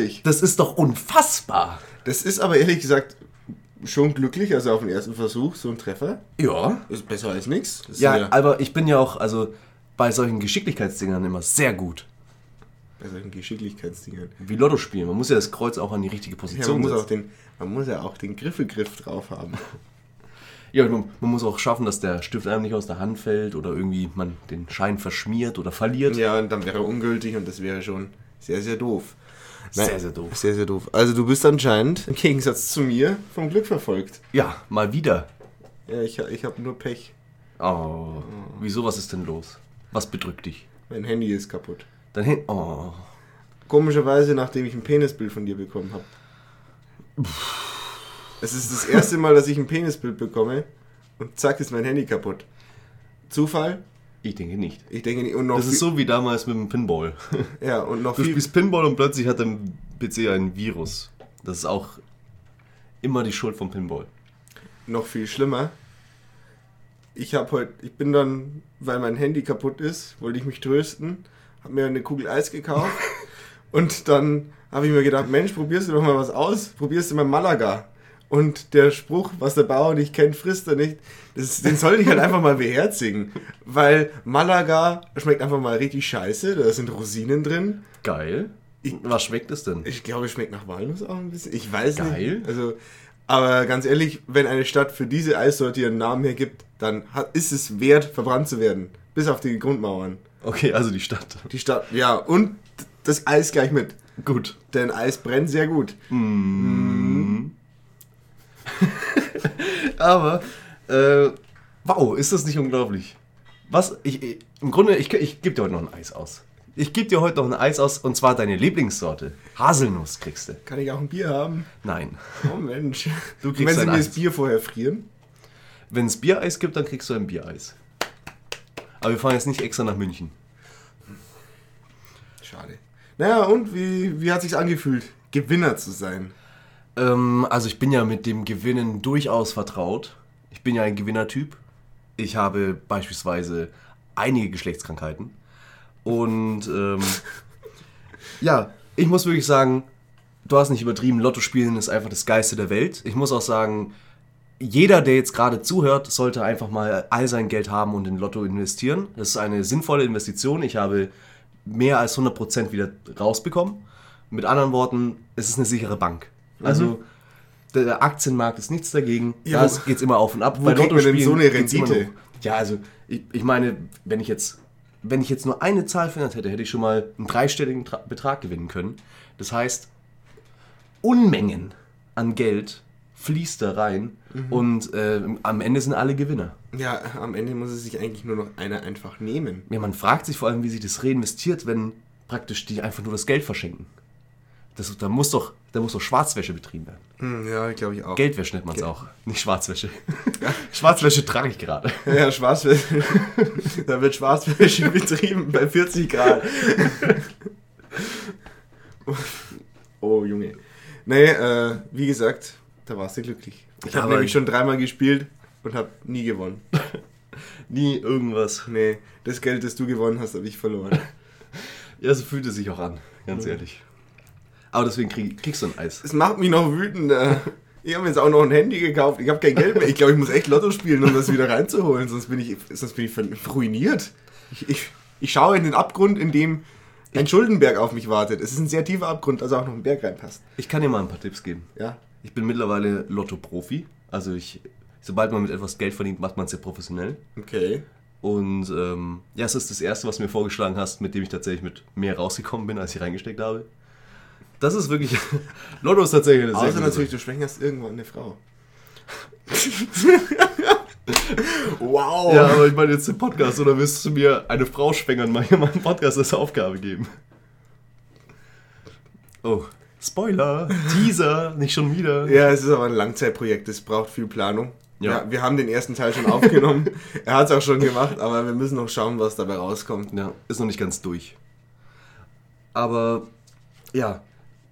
Euro. Das ist doch unfassbar. Das ist aber ehrlich gesagt schon glücklich, also auf den ersten Versuch, so ein Treffer. Ja. Ist besser als nichts. Ja, ja aber ich bin ja auch, also bei solchen Geschicklichkeitsdingern immer sehr gut. bei solchen Geschicklichkeitsdingern. Wie Lotto spielen. Man muss ja das Kreuz auch an die richtige Ja, Position man, muss auch setzen. den, man muss ja auch den Griffelgriff drauf haben. Ja, man, man muss auch schaffen, dass der Stift einem nicht aus der Hand fällt oder irgendwie man den Schein verschmiert oder verliert. Ja, und dann wäre er ungültig und das wäre schon sehr, sehr doof. Sehr, sehr doof. Sehr, sehr doof. Also du bist anscheinend, im Gegensatz zu mir, vom Glück verfolgt. Ja, mal wieder. Ja, ich, ich habe nur Pech. Oh, wieso, was ist denn los? Was bedrückt dich? Mein Handy ist kaputt. Dein Handy, oh. Komischerweise, nachdem ich ein Penisbild von dir bekommen habe. Es ist das erste Mal, dass ich ein Penisbild bekomme und zack ist mein Handy kaputt. Zufall? Ich denke nicht. Ich denke nicht. Und noch Das ist so wie damals mit dem Pinball. Ja, und noch Du spielst Pinball und plötzlich hat dein PC ein Virus. Das ist auch immer die Schuld vom Pinball. noch viel schlimmer. Ich habe heute, ich bin dann, weil mein Handy kaputt ist, wollte ich mich trösten, habe mir eine Kugel Eis gekauft und dann habe ich mir gedacht, Mensch, probierst du doch mal was aus, probierst du mal Malaga. Und der Spruch, was der Bauer nicht kennt, frisst er nicht, das, den sollte ich halt einfach mal beherzigen. Weil Malaga schmeckt einfach mal richtig scheiße, da sind Rosinen drin. Geil. Was schmeckt es denn? Ich glaube, es schmeckt nach Walnuss auch ein bisschen. Ich weiß Geil. nicht. Also, aber ganz ehrlich, wenn eine Stadt für diese Eissorte ihren Namen hergibt, dann hat, ist es wert, verbrannt zu werden. Bis auf die Grundmauern. Okay, also die Stadt. Die Stadt, ja, und das Eis gleich mit. Gut. Denn Eis brennt sehr gut. Aber, äh, wow, ist das nicht unglaublich? Was? Ich, ich, Im Grunde, ich, ich gebe dir heute noch ein Eis aus. Ich gebe dir heute noch ein Eis aus und zwar deine Lieblingssorte. Haselnuss kriegst du. Kann ich auch ein Bier haben? Nein. Oh Mensch. Du kriegst Wenn sie mir das Eis. Bier vorher frieren. Wenn es Biereis gibt, dann kriegst du ein Biereis. Aber wir fahren jetzt nicht extra nach München. Schade. Naja, und wie, wie hat sich's angefühlt, Gewinner zu sein? Ähm, also ich bin ja mit dem Gewinnen durchaus vertraut. Ich bin ja ein Gewinnertyp. Ich habe beispielsweise einige Geschlechtskrankheiten. Und ähm, ja, ich muss wirklich sagen, du hast nicht übertrieben, Lotto spielen ist einfach das Geiste der Welt. Ich muss auch sagen, jeder, der jetzt gerade zuhört, sollte einfach mal all sein Geld haben und in Lotto investieren. Das ist eine sinnvolle Investition. Ich habe mehr als 100% wieder rausbekommen. Mit anderen Worten, es ist eine sichere Bank. Also der Aktienmarkt ist nichts dagegen. Ja, da wo- geht es immer auf und ab. wo kriegt man denn so eine Rendite? Ja, also ich, ich meine, wenn ich jetzt wenn ich jetzt nur eine Zahl verändert hätte, hätte ich schon mal einen dreistelligen Tra Betrag gewinnen können. Das heißt, Unmengen an Geld fließt da rein und äh, am Ende sind alle Gewinner. Ja, am Ende muss es sich eigentlich nur noch einer einfach nehmen. Ja, man fragt sich vor allem, wie sich das reinvestiert, wenn praktisch die einfach nur das Geld verschenken. Das, da, muss doch, da muss doch Schwarzwäsche betrieben werden. Hm, ja, glaube ich auch. Geldwäsche nennt man es auch, nicht Schwarzwäsche. Schwarzwäsche trage ich gerade. Ja, Schwarzwäsche. da wird Schwarzwäsche betrieben bei 40 Grad. oh, Junge. Nee, äh, wie gesagt, da warst du glücklich. Ich habe nämlich schon dreimal gespielt und habe nie gewonnen. Nie irgendwas. Nee, das Geld, das du gewonnen hast, habe ich verloren. Ja, so fühlt es sich auch an, ganz ehrlich. Aber deswegen krieg, kriegst du ein Eis. Es macht mich noch wütender. Ich habe mir jetzt auch noch ein Handy gekauft. Ich habe kein Geld mehr. Ich glaube, ich muss echt Lotto spielen, um das wieder reinzuholen. Sonst bin ich, sonst bin ich ruiniert. Ich, ich, ich schaue in den Abgrund, in dem ein Schuldenberg auf mich wartet. Es ist ein sehr tiefer Abgrund, also auch noch ein Berg reinpasst. Ich kann dir mal ein paar Tipps geben. Ja. Ich bin mittlerweile Lotto-Profi. Also ich, sobald man mit etwas Geld verdient, macht man es sehr professionell. Okay. Und ähm, ja, es ist das erste, was du mir vorgeschlagen hast, mit dem ich tatsächlich mit mehr rausgekommen bin, als ich reingesteckt habe. Das ist wirklich. Lotto ist tatsächlich eine sehr Außer gute natürlich, Sache. du schwängerst irgendwann eine Frau. wow. Ja, aber ich meine jetzt im Podcast, oder willst du mir eine Frau schwängern, mal hier mal einen Podcast als Aufgabe geben? Oh, Spoiler, Teaser, nicht schon wieder. Ja, es ist aber ein Langzeitprojekt, es braucht viel Planung. Ja. Ja. wir haben den ersten Teil schon aufgenommen. er hat es auch schon gemacht, aber wir müssen noch schauen, was dabei rauskommt. Ja, ist noch nicht ganz durch. Aber ja,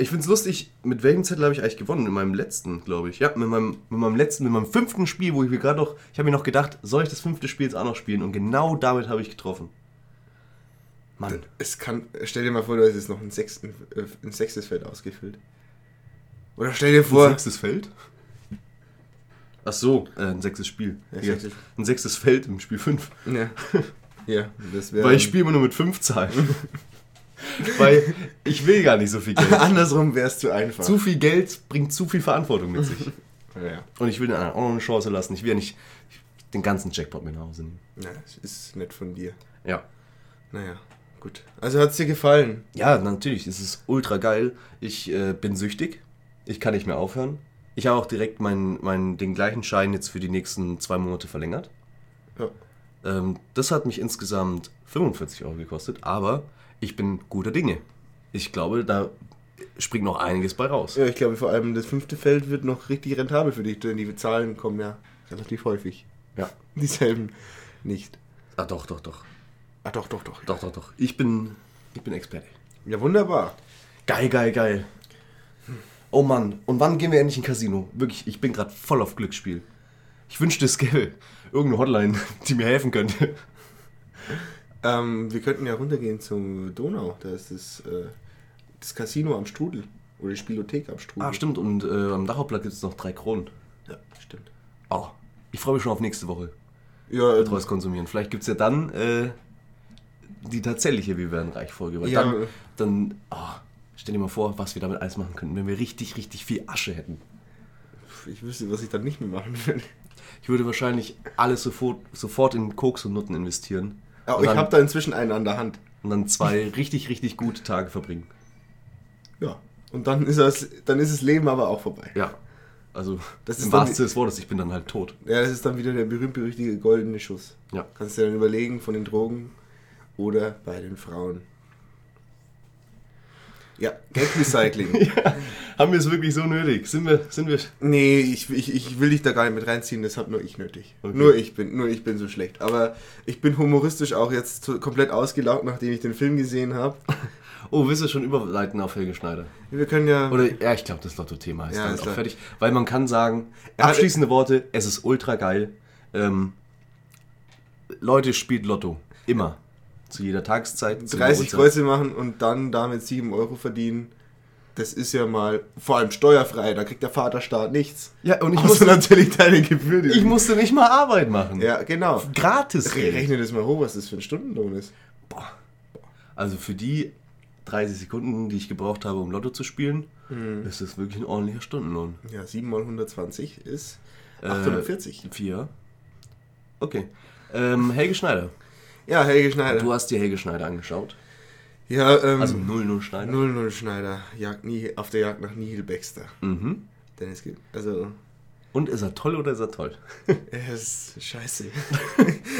ich finde es lustig, mit welchem Zettel habe ich eigentlich gewonnen? In meinem letzten, glaube ich. Ja, mit meinem, mit meinem letzten, mit meinem fünften Spiel, wo ich mir gerade noch, ich habe mir noch gedacht, soll ich das fünfte Spiel jetzt auch noch spielen? Und genau damit habe ich getroffen. Mann. Es kann, stell dir mal vor, du hast jetzt noch ein, sechsten, äh, ein sechstes Feld ausgefüllt. Oder stell dir Ein vor, sechstes Feld? Ach so, äh, ein sechstes Spiel. Ja, Ja, ein sechstes Feld im Spiel 5. ja, ja, das wäre. Weil ich spiele immer nur mit 5 Zahlen. Weil ich will gar nicht so viel Geld. Andersrum wäre es zu einfach. zu viel Geld bringt zu viel Verantwortung mit sich. ja. Und ich will den anderen auch noch eine Chance lassen. Ich will ja nicht den ganzen Jackpot mit nach Hause nehmen. ja, das ist nett von dir. Ja. Naja, gut. Also hat es dir gefallen? Ja, natürlich. Es ist ultra geil. Ich äh, bin süchtig. Ich kann nicht mehr aufhören. Ich habe auch direkt meinen, meinen, den gleichen Schein jetzt für die nächsten zwei Monate verlängert. Ja. Ähm, das hat mich insgesamt 45 Euro gekostet, aber ich bin guter Dinge. Ich glaube, da springt noch einiges bei raus. Ja, ich glaube vor allem das fünfte Feld wird noch richtig rentabel für dich, denn die Zahlen kommen ja relativ häufig. Ja. Dieselben nicht. Ah, doch, doch, doch. Ah, doch, doch, doch. Doch, doch, doch. Ich bin, ich bin Experte. Ja, wunderbar. Geil, geil, geil. Oh Mann, und wann gehen wir endlich in Casino? Wirklich, ich bin gerade voll auf Glücksspiel. Ich wünschte, es gäbe irgendeine Hotline, die mir helfen könnte. Ähm, wir könnten ja runtergehen zum Donau. Da ist das, äh, das Casino am Strudel. Oder die Spielothek am Strudel. Ah, stimmt, und äh, am Dachhauptplatz gibt es noch drei Kronen. Ja, stimmt. Oh, ich freue mich schon auf nächste Woche. Ja, äh, Treues konsumieren. Vielleicht gibt es ja dann äh, die tatsächliche Wir werden reich Folge. Weil Ja. dann, dann oh, stell dir mal vor, was wir damit alles machen könnten, wenn wir richtig, richtig viel Asche hätten. ich wüsste, was ich dann nicht mehr machen würde. Ich würde wahrscheinlich alles sofort, sofort in Koks und Nutten investieren. Aber ich habe da inzwischen einen an der Hand. und dann zwei richtig, richtig gute Tage verbringen. Ja. Und dann ist, das, dann ist das Leben aber auch vorbei. Ja. Also, Das im ist dann wahrsten des Wortes, ich bin dann halt tot. Ja, das ist dann wieder der berühmt-berüchtigte goldene Schuss. Ja. Kannst du dir dann überlegen, von den Drogen oder bei den Frauen. Ja, Geldrecycling. Haben wir es wirklich so nötig? Sind wir, sind wir. nee, ich, ich, ich will dich da gar nicht mit reinziehen, das habe nur ich nötig. Okay. Nur ich bin, nur ich bin so schlecht. Aber ich bin humoristisch auch jetzt zu- komplett ausgelaugt, nachdem ich den Film gesehen habe. Oh, willst du schon überleiten auf Helge Schneider? Wir können ja. Oder, ja, ich glaube, das Lotto-Thema ist Ja, dann ist auch klar. fertig. Weil man kann sagen, hat- abschließende Worte, es ist ultra geil. Ähm, Leute, spielt Lotto. Immer. Zu jeder Tageszeit. zu jeder 30 Uhrzeit. Kreuze machen und dann damit 7 Euro verdienen. Das ist ja mal vor allem steuerfrei, da kriegt der Vaterstaat nichts. Ja, und ich Außer musste, natürlich deine Gebühr. die- ich musste nicht mal Arbeit machen. ja, genau. Gratis. Re rechne das mal hoch, was das für ein Stundenlohn ist. Also für die 30 Sekunden, die ich gebraucht habe, um Lotto zu spielen, Mhm. ist das wirklich ein ordentlicher Stundenlohn. Ja, 7 mal 120 ist Äh, 840. Vier. Okay. Ähm, Helge Schneider. Ja, Helge Schneider. Du hast dir Helge Schneider angeschaut. ja, ähm, Also 00 Schneider. 00 Schneider. Jagd nie, auf der Jagd nach Nihil Baxter. Mhm. Denn es gibt, also, Und ist er toll oder ist er toll? Er ist scheiße.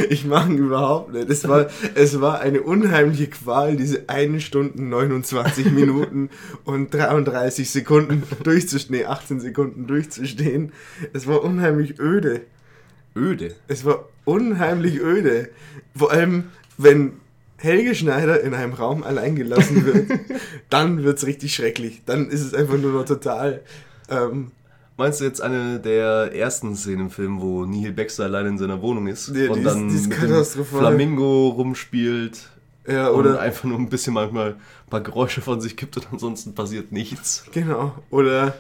Ich mag ihn überhaupt nicht. Es war, es war eine unheimliche Qual, diese 1 Stunde 29 Minuten und 33 Sekunden durchzustehen, nee, 18 Sekunden durchzustehen. Es war unheimlich öde. Öde. Es war unheimlich öde. Vor allem, wenn Helge Schneider in einem Raum allein gelassen wird, dann wird es richtig schrecklich. Dann ist es einfach nur noch total. Ähm, Meinst du jetzt eine der ersten Szenen im Film, wo Neil Baxter allein in seiner Wohnung ist die und ist- dann die ist mit dem. Flamingo rumspielt ja, oder oder. einfach nur ein bisschen manchmal ein paar Geräusche von sich gibt und ansonsten passiert nichts. Genau. Oder.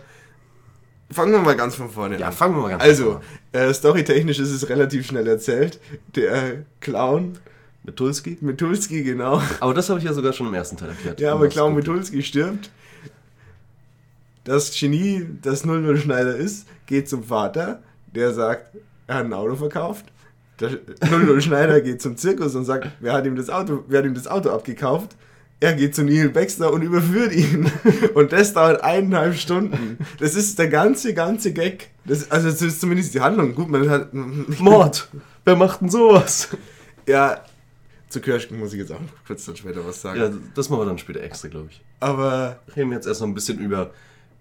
Fangen wir mal ganz von vorne Ja, an. fangen wir mal ganz Also, äh, storytechnisch ist es relativ schnell erzählt. Der Clown, Mit Tulski. Mitulski, genau. Aber das habe ich ja sogar schon im ersten Teil erklärt. Ja, aber Clown. Mitulski stirbt. Das Genie, das 00 Schneider ist, geht zum Vater, der sagt, er hat ein Auto verkauft. Der 00 Schneider geht zum Zirkus und sagt, wer hat ihm das Auto, wer hat ihm das Auto abgekauft? Er geht zu Neil Baxter und überführt ihn. Und das dauert eineinhalb Stunden. Das ist der ganze, ganze Gag. Das, also das ist zumindest die Handlung. Gut, man hat. Mord! Wer macht denn sowas? Ja, zu Kirschken muss ich jetzt auch kurz dann später was sagen. Ja, das machen wir dann später extra, glaube ich. Aber Reden wir jetzt erst noch ein bisschen über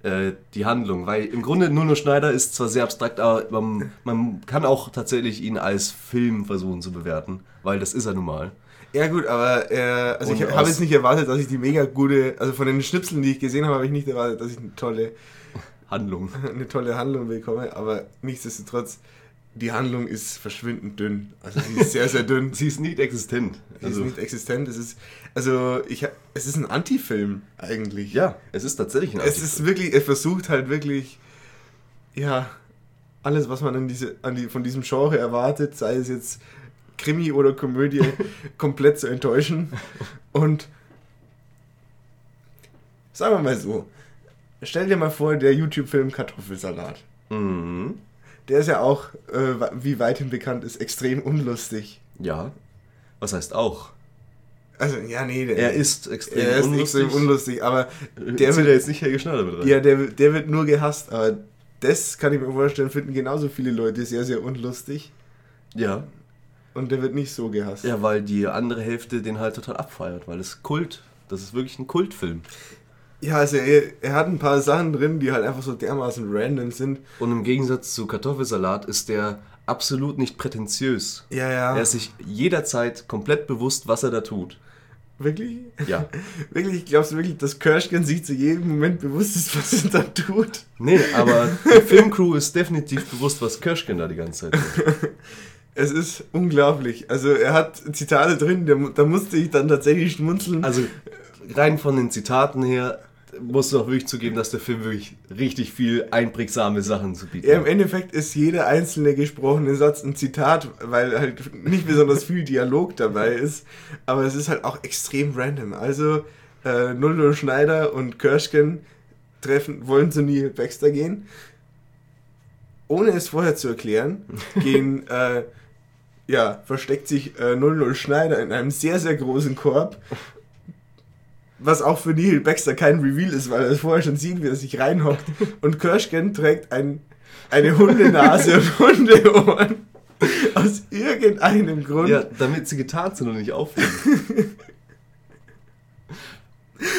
äh, die Handlung, weil im Grunde Nuno Schneider ist zwar sehr abstrakt, aber man, man kann auch tatsächlich ihn als Film versuchen zu bewerten, weil das ist er nun mal. Ja gut, aber äh, also ich habe jetzt nicht erwartet, dass ich die mega gute, also von den Schnipseln, die ich gesehen habe, habe ich nicht erwartet, dass ich eine tolle, Handlung. eine tolle Handlung bekomme, aber nichtsdestotrotz, die Handlung ist verschwindend dünn. Also sie ist sehr, sehr dünn. Sie ist nicht existent. Sie Also, ist nicht existent. Es ist, also ich, es ist ein Anti-Film eigentlich. ja, es ist tatsächlich ein Es ist wirklich, er versucht halt wirklich, ja, alles, was man an diese, die, von diesem Genre erwartet, sei es jetzt Krimi oder Komödie, komplett zu enttäuschen. Und sagen wir mal so, stell dir mal vor, der YouTube-Film Kartoffelsalat. Mhm. Der ist ja auch, äh, wie weithin bekannt ist, extrem unlustig. Ja. Was heißt auch? Also, ja, nee, der, Er ist extrem er ist unlustig. extrem unlustig, aber Der der wird ja jetzt nicht Helge Schneider mit rein. Ja, der, der wird nur gehasst, aber das kann ich mir vorstellen, finden genauso viele Leute sehr, sehr unlustig. ja. Und der wird nicht so gehasst. Ja, weil die andere Hälfte den halt total abfeiert, weil es Kult, das ist wirklich ein Kultfilm. Ja, also er, er hat ein paar Sachen drin, die halt einfach so dermaßen random sind. Und im Gegensatz zu Kartoffelsalat ist der absolut nicht prätentiös. Ja, ja. Er ist sich jederzeit komplett bewusst, was er da tut. wirklich? Ja. Wirklich, glaubst du wirklich, dass Kirschken sich zu jedem Moment bewusst ist, was er da tut? Nee, aber die Filmcrew ist definitiv bewusst, was Kirschken da die ganze Zeit tut. Es ist unglaublich. Also er hat Zitate drin, da musste ich dann tatsächlich schmunzeln. Also rein von den Zitaten her musst du auch wirklich zugeben, dass der Film wirklich richtig viel einprägsame Sachen zu bieten Ja, im hat. Endeffekt ist jeder einzelne gesprochene Satz ein Zitat, weil halt nicht besonders viel Dialog dabei ist. Aber es ist halt auch extrem random. Also, äh, Nullo Schneider und Kirschken treffen, wollen zu Neil Baxter gehen. Ohne es vorher zu erklären, gehen, äh, ja, versteckt sich äh, 00 Schneider in einem sehr, sehr großen Korb. Was auch für Neil Baxter kein Reveal ist, weil er es vorher schon sieht, wie er sich reinhockt. Und Kirschken trägt ein, eine Hundenase und Hundeohren. Aus irgendeinem Grund. Ja, damit sie getarnt sind und nicht auffliegen.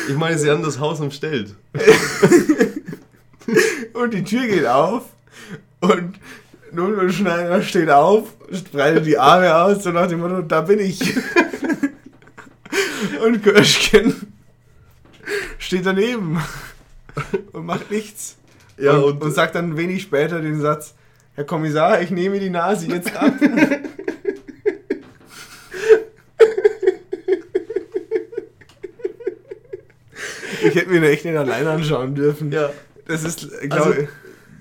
Ich meine, sie haben das Haus umstellt. Und die Tür geht auf. Und Null Schneider steht auf, breitet die Arme aus, so nach dem Motto, da bin ich. Und Kirschken steht daneben und macht nichts. Ja, und, und- und sagt dann wenig später den Satz, Herr Kommissar, ich nehme die Nase jetzt ab. ich hätte mir den echt nicht allein anschauen dürfen. Ja. Das ist, glaube Also, ich,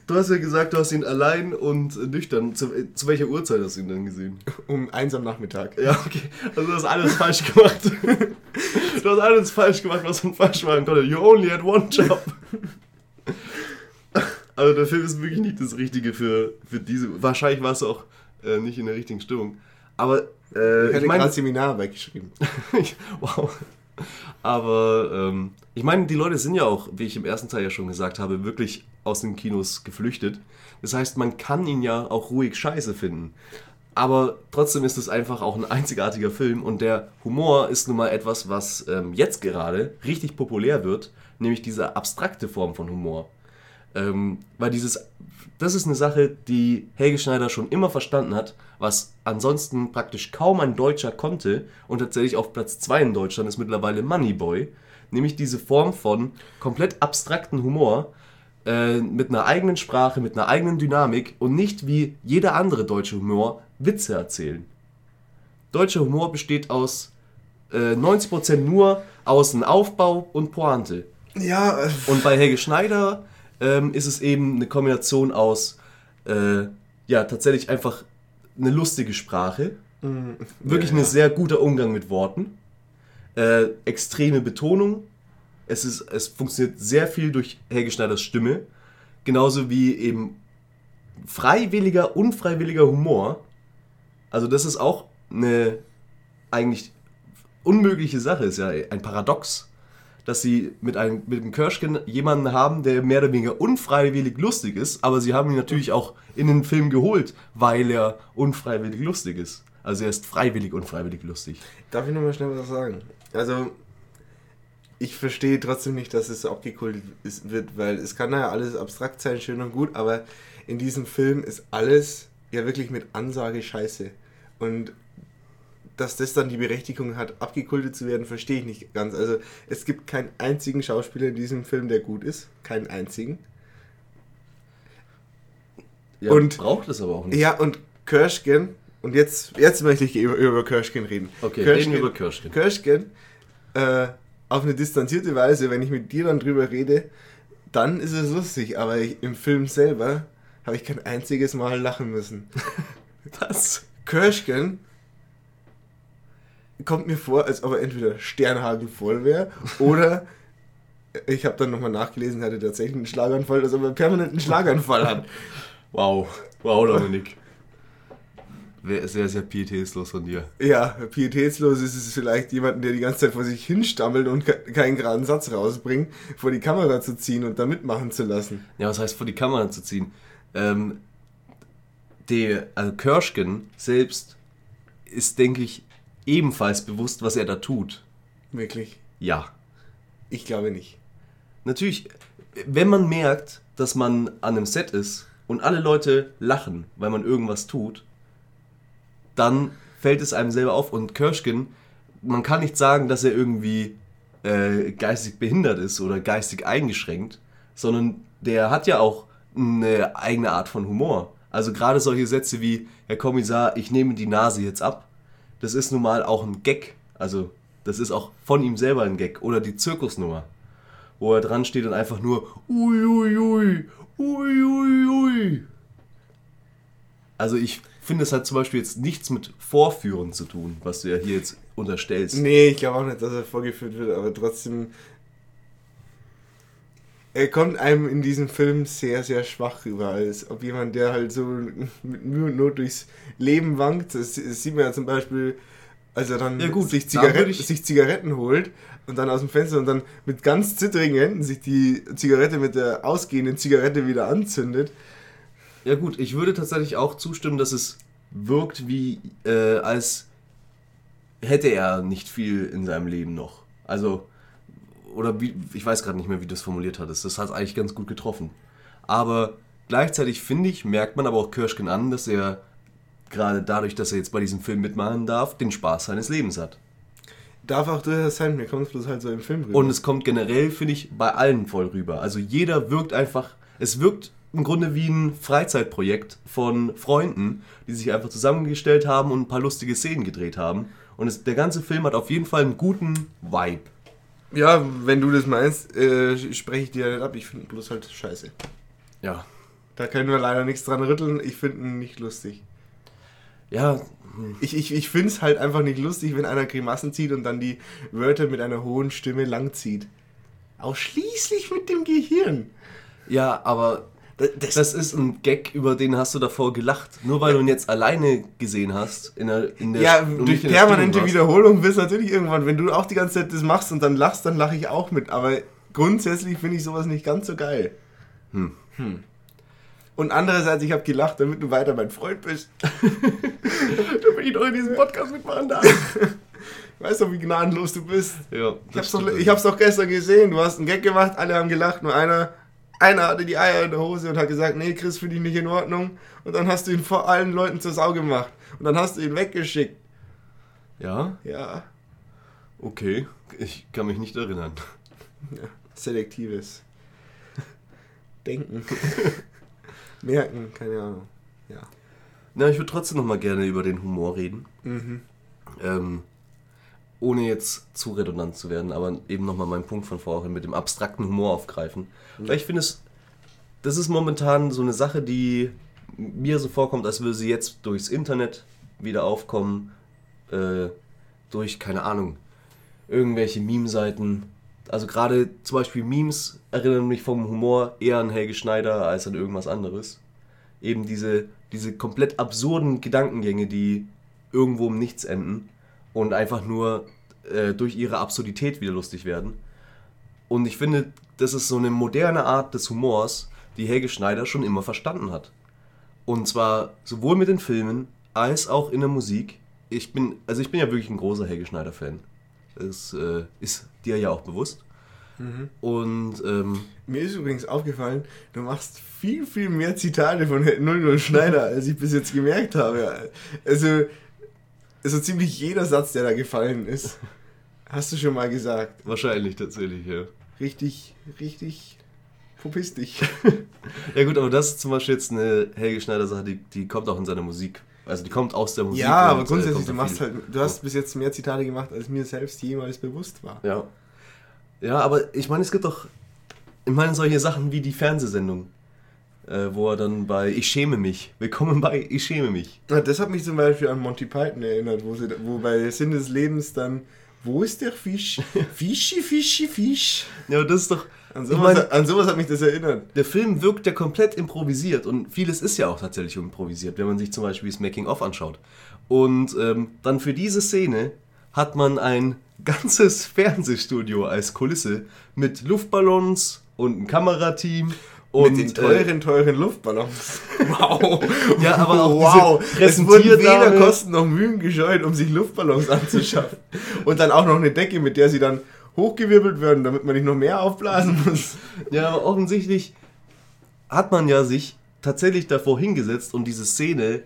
du hast ja gesagt, du hast ihn allein und nüchtern. Zu, äh, zu welcher Uhrzeit hast du ihn denn gesehen? um eins am Nachmittag. Ja, okay. Also du hast alles falsch gemacht. Du hast alles falsch gemacht, was man falsch machen konnte. You only had one job. Also der Film ist wirklich nicht das Richtige für, für diese. Wahrscheinlich warst du auch äh, nicht in der richtigen Stimmung. Aber äh, Ich ich, hätte meine, gerade Seminar weggeschrieben. wow. Aber ähm, ich meine, die Leute sind ja auch, wie ich im ersten Teil ja schon gesagt habe, wirklich aus den Kinos geflüchtet. Das heißt, man kann ihn ja auch ruhig scheiße finden. Aber trotzdem ist es einfach auch ein einzigartiger Film und der Humor ist nun mal etwas, was ähm, jetzt gerade richtig populär wird, nämlich diese abstrakte Form von Humor. Ähm, weil dieses, das ist eine Sache, die Helge Schneider schon immer verstanden hat, was ansonsten praktisch kaum ein Deutscher konnte und tatsächlich auf Platz 2 in Deutschland ist mittlerweile Moneyboy, nämlich diese Form von komplett abstrakten Humor äh, mit einer eigenen Sprache, mit einer eigenen Dynamik und nicht wie jeder andere deutsche Humor Witze erzählen. Deutscher Humor besteht aus äh, 90% nur aus einem Aufbau und Pointe. Ja, äh, Und bei Helge Schneider ähm, ist es eben eine Kombination aus, äh, ja, tatsächlich einfach eine lustige Sprache, wirklich ja, ein sehr guter Umgang mit Worten, äh, extreme Betonung. Es, ist, es funktioniert sehr viel durch Helge Schneiders Stimme, genauso wie eben freiwilliger, unfreiwilliger Humor. Also das ist auch eine eigentlich unmögliche Sache, ist ja ein Paradox, dass sie mit einem, mit einem Kirschken jemanden haben, der mehr oder weniger unfreiwillig lustig ist, aber sie haben ihn natürlich auch in den Film geholt, weil er unfreiwillig lustig ist. Also er ist freiwillig unfreiwillig lustig. Darf ich nochmal schnell was sagen? Also, ich verstehe trotzdem nicht, dass es so abgekultet ist, wird, weil es kann ja alles abstrakt sein, schön und gut, aber in diesem Film ist alles ja wirklich mit Ansage scheiße. Und dass das dann die Berechtigung hat, abgekultet zu werden, verstehe ich nicht ganz. Also, es gibt keinen einzigen Schauspieler in diesem Film, der gut ist. Keinen einzigen. Ja, Und- braucht es aber auch nicht. Ja, und Kirschgen, und jetzt, jetzt möchte ich über, über Kirschgen reden. Okay, Kirschgen, reden über Kirschgen. Kirschgen, äh, auf eine distanzierte Weise, wenn ich mit dir dann drüber rede, dann ist es lustig, aber ich, im Film selber habe ich kein einziges Mal lachen müssen. Was? Kirschgen kommt mir vor, als ob er entweder sternhagelvoll wäre oder ich habe dann nochmal nachgelesen, er hatte tatsächlich einen Schlaganfall, als ob er permanent einen Schlaganfall hat. Wow. Wow, Dominik. Wäre sehr, sehr pietätslos von dir. Ja, pietätslos ist es vielleicht jemanden, der die ganze Zeit vor sich hinstammelt und ke- keinen geraden Satz rausbringt, vor die Kamera zu ziehen und da mitmachen zu lassen. Ja, was heißt vor die Kamera zu ziehen? Ähm, der, also Kirschgen selbst ist, denke ich, ebenfalls bewusst, was er da tut. Wirklich. Ja. Ich glaube nicht. Natürlich, wenn man merkt, dass man an einem Set ist und alle Leute lachen, weil man irgendwas tut, dann fällt es einem selber auf. Und Kirschgen, man kann nicht sagen, dass er irgendwie äh, geistig behindert ist oder geistig eingeschränkt, sondern der hat ja auch eine eigene Art von Humor. Also gerade solche Sätze wie, Herr Kommissar, ich nehme die Nase jetzt ab, das ist nun mal auch ein Gag. Also das ist auch von ihm selber ein Gag. Oder die Zirkusnummer wo er dran steht und einfach nur ui ui ui ui ui ui. Also ich finde, es hat zum Beispiel jetzt nichts mit Vorführen zu tun, was du ja hier jetzt unterstellst. Nee, ich glaube auch nicht, dass er vorgeführt wird, aber trotzdem. Er kommt einem in diesem Film sehr, sehr schwach rüber, als ob jemand, der halt so mit Mühe und Not durchs Leben wankt. Das, das sieht man ja zum Beispiel, als er dann Ja gut, sich, Zigaretten, ich- sich Zigaretten holt und dann aus dem Fenster und dann mit ganz zittrigen Händen sich die Zigarette mit der ausgehenden Zigarette wieder anzündet. Ja gut, ich würde tatsächlich auch zustimmen, dass es wirkt wie, äh, als hätte er nicht viel in seinem Leben noch. Also, oder wie, ich weiß gerade nicht mehr, wie du es formuliert hattest. Das hat eigentlich ganz gut getroffen. Aber gleichzeitig finde ich, merkt man aber auch Kirschken an, dass er gerade dadurch, dass er jetzt bei diesem Film mitmachen darf, den Spaß seines Lebens hat. Darf auch sein, mir kommt es bloß halt so im Film rüber. Und es kommt generell, finde ich, bei allen voll rüber. Also jeder wirkt einfach, es wirkt im Grunde wie ein Freizeitprojekt von Freunden, die sich einfach zusammengestellt haben und ein paar lustige Szenen gedreht haben. Und es, der ganze Film hat auf jeden Fall einen guten Vibe. Ja, wenn du das meinst, äh, spreche ich dir nicht ab. Ich finde ihn bloß halt scheiße. Ja. Da können wir leider nichts dran rütteln. Ich finde ihn nicht lustig. Ja, Ich, ich, ich finde es halt einfach nicht lustig, wenn einer Grimassen zieht und dann die Wörter mit einer hohen Stimme lang zieht. Ausschließlich mit dem Gehirn. ja, aber Das, Das ist ein Gag, über den hast du davor gelacht. Nur weil du ihn jetzt alleine gesehen hast. In der, in der ja, durch permanente. Wiederholung wirst du natürlich irgendwann, wenn du auch die ganze Zeit das machst und dann lachst, dann lache ich auch mit. Aber grundsätzlich finde ich sowas nicht ganz so geil. Hm. Und andererseits, ich habe gelacht, damit du weiter mein Freund bist. Damit ich doch in diesem Podcast mitmachen darf. Weißt du, wie gnadenlos du bist? ja, Ich hab's, doch, ich hab's doch gestern gesehen. Du hast einen Gag gemacht, alle haben gelacht, nur einer, einer hatte die Eier in der Hose und hat gesagt, nee, Chris, finde ich nicht in Ordnung. Und dann hast du ihn vor allen Leuten zur Sau gemacht. Und dann hast du ihn weggeschickt. Ja, Ja, okay. Ich kann mich nicht erinnern. selektives Denken. Merken, keine Ahnung. Ja. Na, ich würde trotzdem noch mal gerne über den Humor reden. Mhm. Ähm, ohne jetzt zu redundant zu werden, aber eben nochmal meinen Punkt von vorhin mit dem abstrakten Humor aufgreifen. Weil ich finde es, das ist momentan so eine Sache, die mir so vorkommt, als würde sie jetzt durchs Internet wieder aufkommen, äh, durch, keine Ahnung, irgendwelche Meme-Seiten. Also gerade zum Beispiel Memes erinnern mich vom Humor eher an Helge Schneider als an irgendwas anderes. Eben diese, diese komplett absurden Gedankengänge, die irgendwo im Nichts enden und einfach nur äh, durch ihre Absurdität wieder lustig werden. Und ich finde, das ist so eine moderne Art des Humors, die Helge Schneider schon immer verstanden hat. Und zwar sowohl mit den Filmen als auch in der Musik. Ich bin, also ich bin ja wirklich ein großer Helge Schneider-Fan. Das äh, ist dir ja auch bewusst. Und ähm, Mir ist übrigens aufgefallen, du machst viel, viel mehr Zitate von 00 Schneider, als ich bis jetzt gemerkt habe. Also, also ziemlich jeder Satz, der da gefallen ist, hast du schon mal gesagt. wahrscheinlich tatsächlich, ja. Richtig, richtig pupistisch. Ja gut, aber das ist zum Beispiel jetzt eine Helge Schneider-Sache, die, die kommt auch in seiner Musik. Also die kommt aus der Musik. Ja, aber äh, grundsätzlich, du machst halt, du hast bis jetzt mehr Zitate gemacht, als mir selbst jemals bewusst war. Ja. Ja, aber ich meine, es gibt doch, ich meine, solche Sachen wie die Fernsehsendung, äh, wo er dann bei Ich schäme mich, willkommen bei Ich schäme mich. Ja, Das hat mich zum Beispiel an Monty Python erinnert, wo, sie, wo bei Sinn des Lebens dann, wo ist der Fisch? Fischi, Fischi, Fisch. Ja, das ist doch, An ich sowas, meine, an sowas hat mich das erinnert. der Film wirkt ja komplett improvisiert und vieles ist ja auch tatsächlich improvisiert, wenn man sich zum Beispiel das Making-of anschaut. Und ähm, dann für diese Szene hat man ein ganzes Fernsehstudio als Kulisse mit Luftballons und ein Kamerateam und Mit den äh, teuren, teuren Luftballons. Wow. Ja, aber auch wow. Es wurden weder Kosten noch Mühen gescheut, um sich Luftballons anzuschaffen. Und dann auch noch eine Decke, mit der sie dann hochgewirbelt werden, damit man nicht noch mehr aufblasen muss. Ja, aber offensichtlich hat man ja sich tatsächlich davor hingesetzt und diese Szene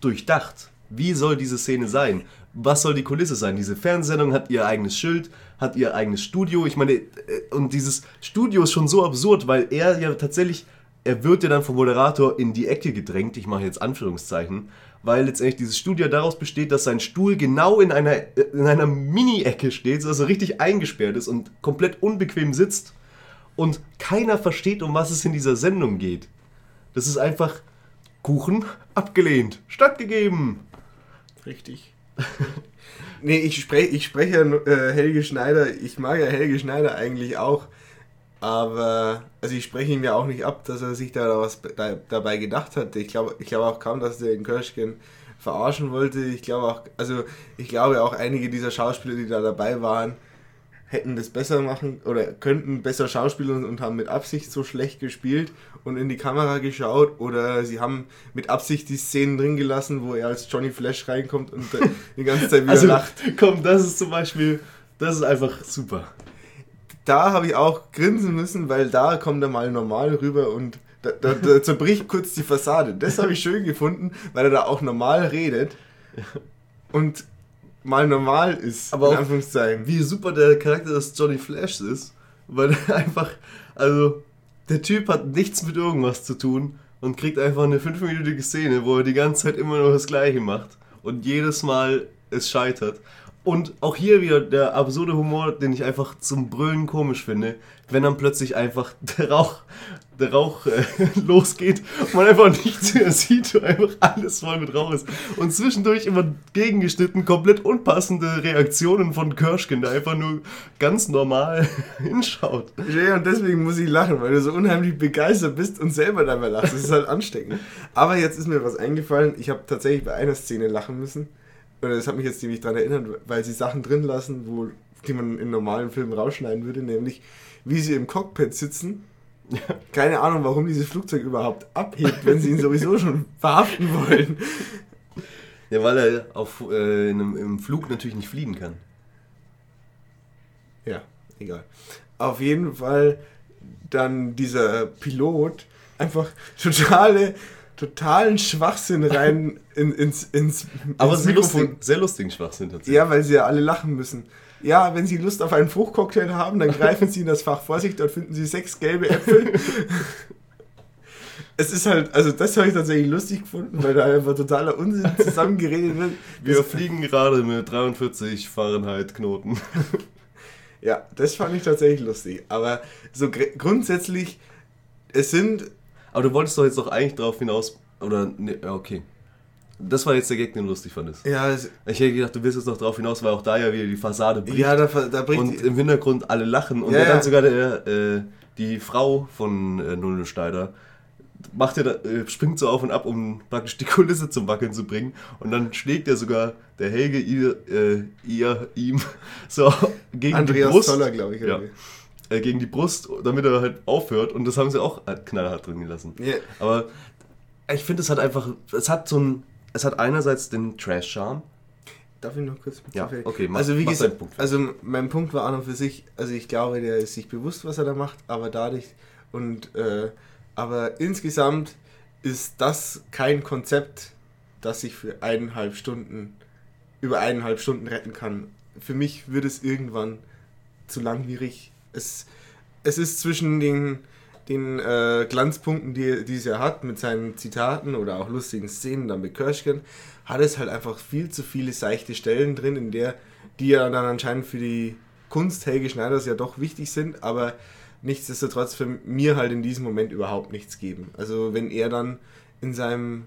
durchdacht. Wie soll diese Szene sein? Was soll die Kulisse sein? Diese Fernsehsendung hat ihr eigenes Schild, hat ihr eigenes Studio. Ich meine, äh, und dieses Studio ist schon so absurd, weil er ja tatsächlich, er wird ja dann vom Moderator in die Ecke gedrängt, ich mache jetzt Anführungszeichen, weil letztendlich dieses Studio daraus besteht, dass sein Stuhl genau in einer, äh, in einer Mini-Ecke steht, dass er richtig eingesperrt ist und komplett unbequem sitzt und keiner versteht, um was es in dieser Sendung geht. Das ist einfach Kuchen abgelehnt, stattgegeben. Richtig. nee, ich spreche ich spreche ja äh, Helge Schneider, ich mag ja Helge Schneider eigentlich auch, aber also ich spreche ihm ja auch nicht ab, dass er sich da was da, dabei gedacht hat. Ich glaube ich glaube auch kaum, dass der in Kirschken verarschen wollte. Ich glaube auch, also ich glaube auch einige dieser Schauspieler, die da dabei waren, hätten das besser machen oder könnten besser schauspielern und haben mit Absicht so schlecht gespielt und in die Kamera geschaut oder sie haben mit Absicht die Szenen drin gelassen, wo er als Johnny Flash reinkommt und die ganze Zeit wieder Also, lacht. komm, das ist zum Beispiel, das ist einfach super. Da habe ich auch grinsen müssen, weil da kommt er mal normal rüber und da, da, da zerbricht kurz die Fassade. Das habe ich schön gefunden, weil er da auch normal redet und mal normal ist, Aber in Anführungszeichen. Wie super der Charakter des Johnny Flash ist, weil er einfach, also, der Typ hat nichts mit irgendwas zu tun und kriegt einfach eine fünfminütige Szene, wo er die ganze Zeit immer nur das Gleiche macht und jedes Mal es scheitert. Und auch hier wieder der absurde Humor, den ich einfach zum Brüllen komisch finde, wenn dann plötzlich einfach der Rauch, der Rauch äh, losgeht und man einfach nichts mehr sieht und einfach alles voll mit Rauch ist. Und zwischendurch immer gegengeschnitten, komplett unpassende Reaktionen von Kirschken, der einfach nur ganz normal hinschaut. Ja, und deswegen muss ich lachen, weil du so unheimlich begeistert bist und selber dabei lachst. Das ist halt ansteckend. Aber jetzt ist mir was eingefallen. Ich habe tatsächlich bei einer Szene lachen müssen. Oder das hat mich jetzt ziemlich daran erinnert, weil sie Sachen drin lassen, wo, die man in normalen Filmen rausschneiden würde, nämlich wie sie im Cockpit sitzen. Keine Ahnung, warum dieses Flugzeug überhaupt abhebt, wenn sie ihn sowieso schon verhaften wollen. Ja, weil er auf, äh, in einem, im Flug natürlich nicht fliegen kann. Ja, egal. Auf jeden Fall dann dieser Pilot einfach totale, totalen Schwachsinn rein in, ins, ins, Aber ins sehr lustig, sehr lustigen Schwachsinn tatsächlich. Ja, weil sie ja alle lachen müssen. Ja, wenn Sie Lust auf einen Fruchtcocktail haben, dann greifen Sie in das Fach Vorsicht, dort finden Sie sechs gelbe Äpfel. es ist halt, also das habe ich tatsächlich lustig gefunden, weil da einfach totaler Unsinn zusammengeredet wird. Wir fliegen gerade mit 43 Fahrenheit Knoten. Ja, das fand ich tatsächlich lustig. Aber so gr- grundsätzlich, es sind, Aber du wolltest doch jetzt doch eigentlich drauf hinaus. Oder, ne, okay. Das war jetzt der Gag, den du lustig fandest. ja, Ich hätte gedacht, du willst jetzt noch drauf hinaus, weil auch da ja wieder die Fassade bricht. ja da, da bricht und im Hintergrund alle lachen. Und Ja, dann ja. sogar der, äh, die Frau von äh, Null Schneider macht da, äh, springt so auf und ab, um praktisch die Kulisse zum Wackeln zu bringen. Und dann schlägt er sogar der Helge ihr, äh, ihr ihm so gegen die Andreas Brust. Zoller, glaube ich. Ja. irgendwie. Äh, gegen die Brust, damit er halt aufhört. Und das haben sie auch halt knallhart drin gelassen. Ja. Aber ich finde, es hat einfach, es hat so ein, es hat einerseits den Trash-Charme. Darf ich noch kurz Ja, zufällig- okay, mach- also wie mach gesagt, Punkt. also mein Punkt war an und für sich, also ich glaube, der ist sich bewusst, was er da macht, aber dadurch und äh, aber insgesamt ist das kein Konzept, das sich für eineinhalb Stunden über eineinhalb Stunden retten kann. Für mich wird es irgendwann zu langwierig. Es, es ist zwischen den, den äh, Glanzpunkten, die, die es er hat, mit seinen Zitaten oder auch lustigen Szenen, dann mit Kirschken, hat es halt einfach viel zu viele seichte Stellen drin, in der, die ja dann anscheinend für die Kunst Helge Schneiders ja doch wichtig sind, aber nichtsdestotrotz für mir halt in diesem Moment überhaupt nichts geben. Also wenn er dann in seinem,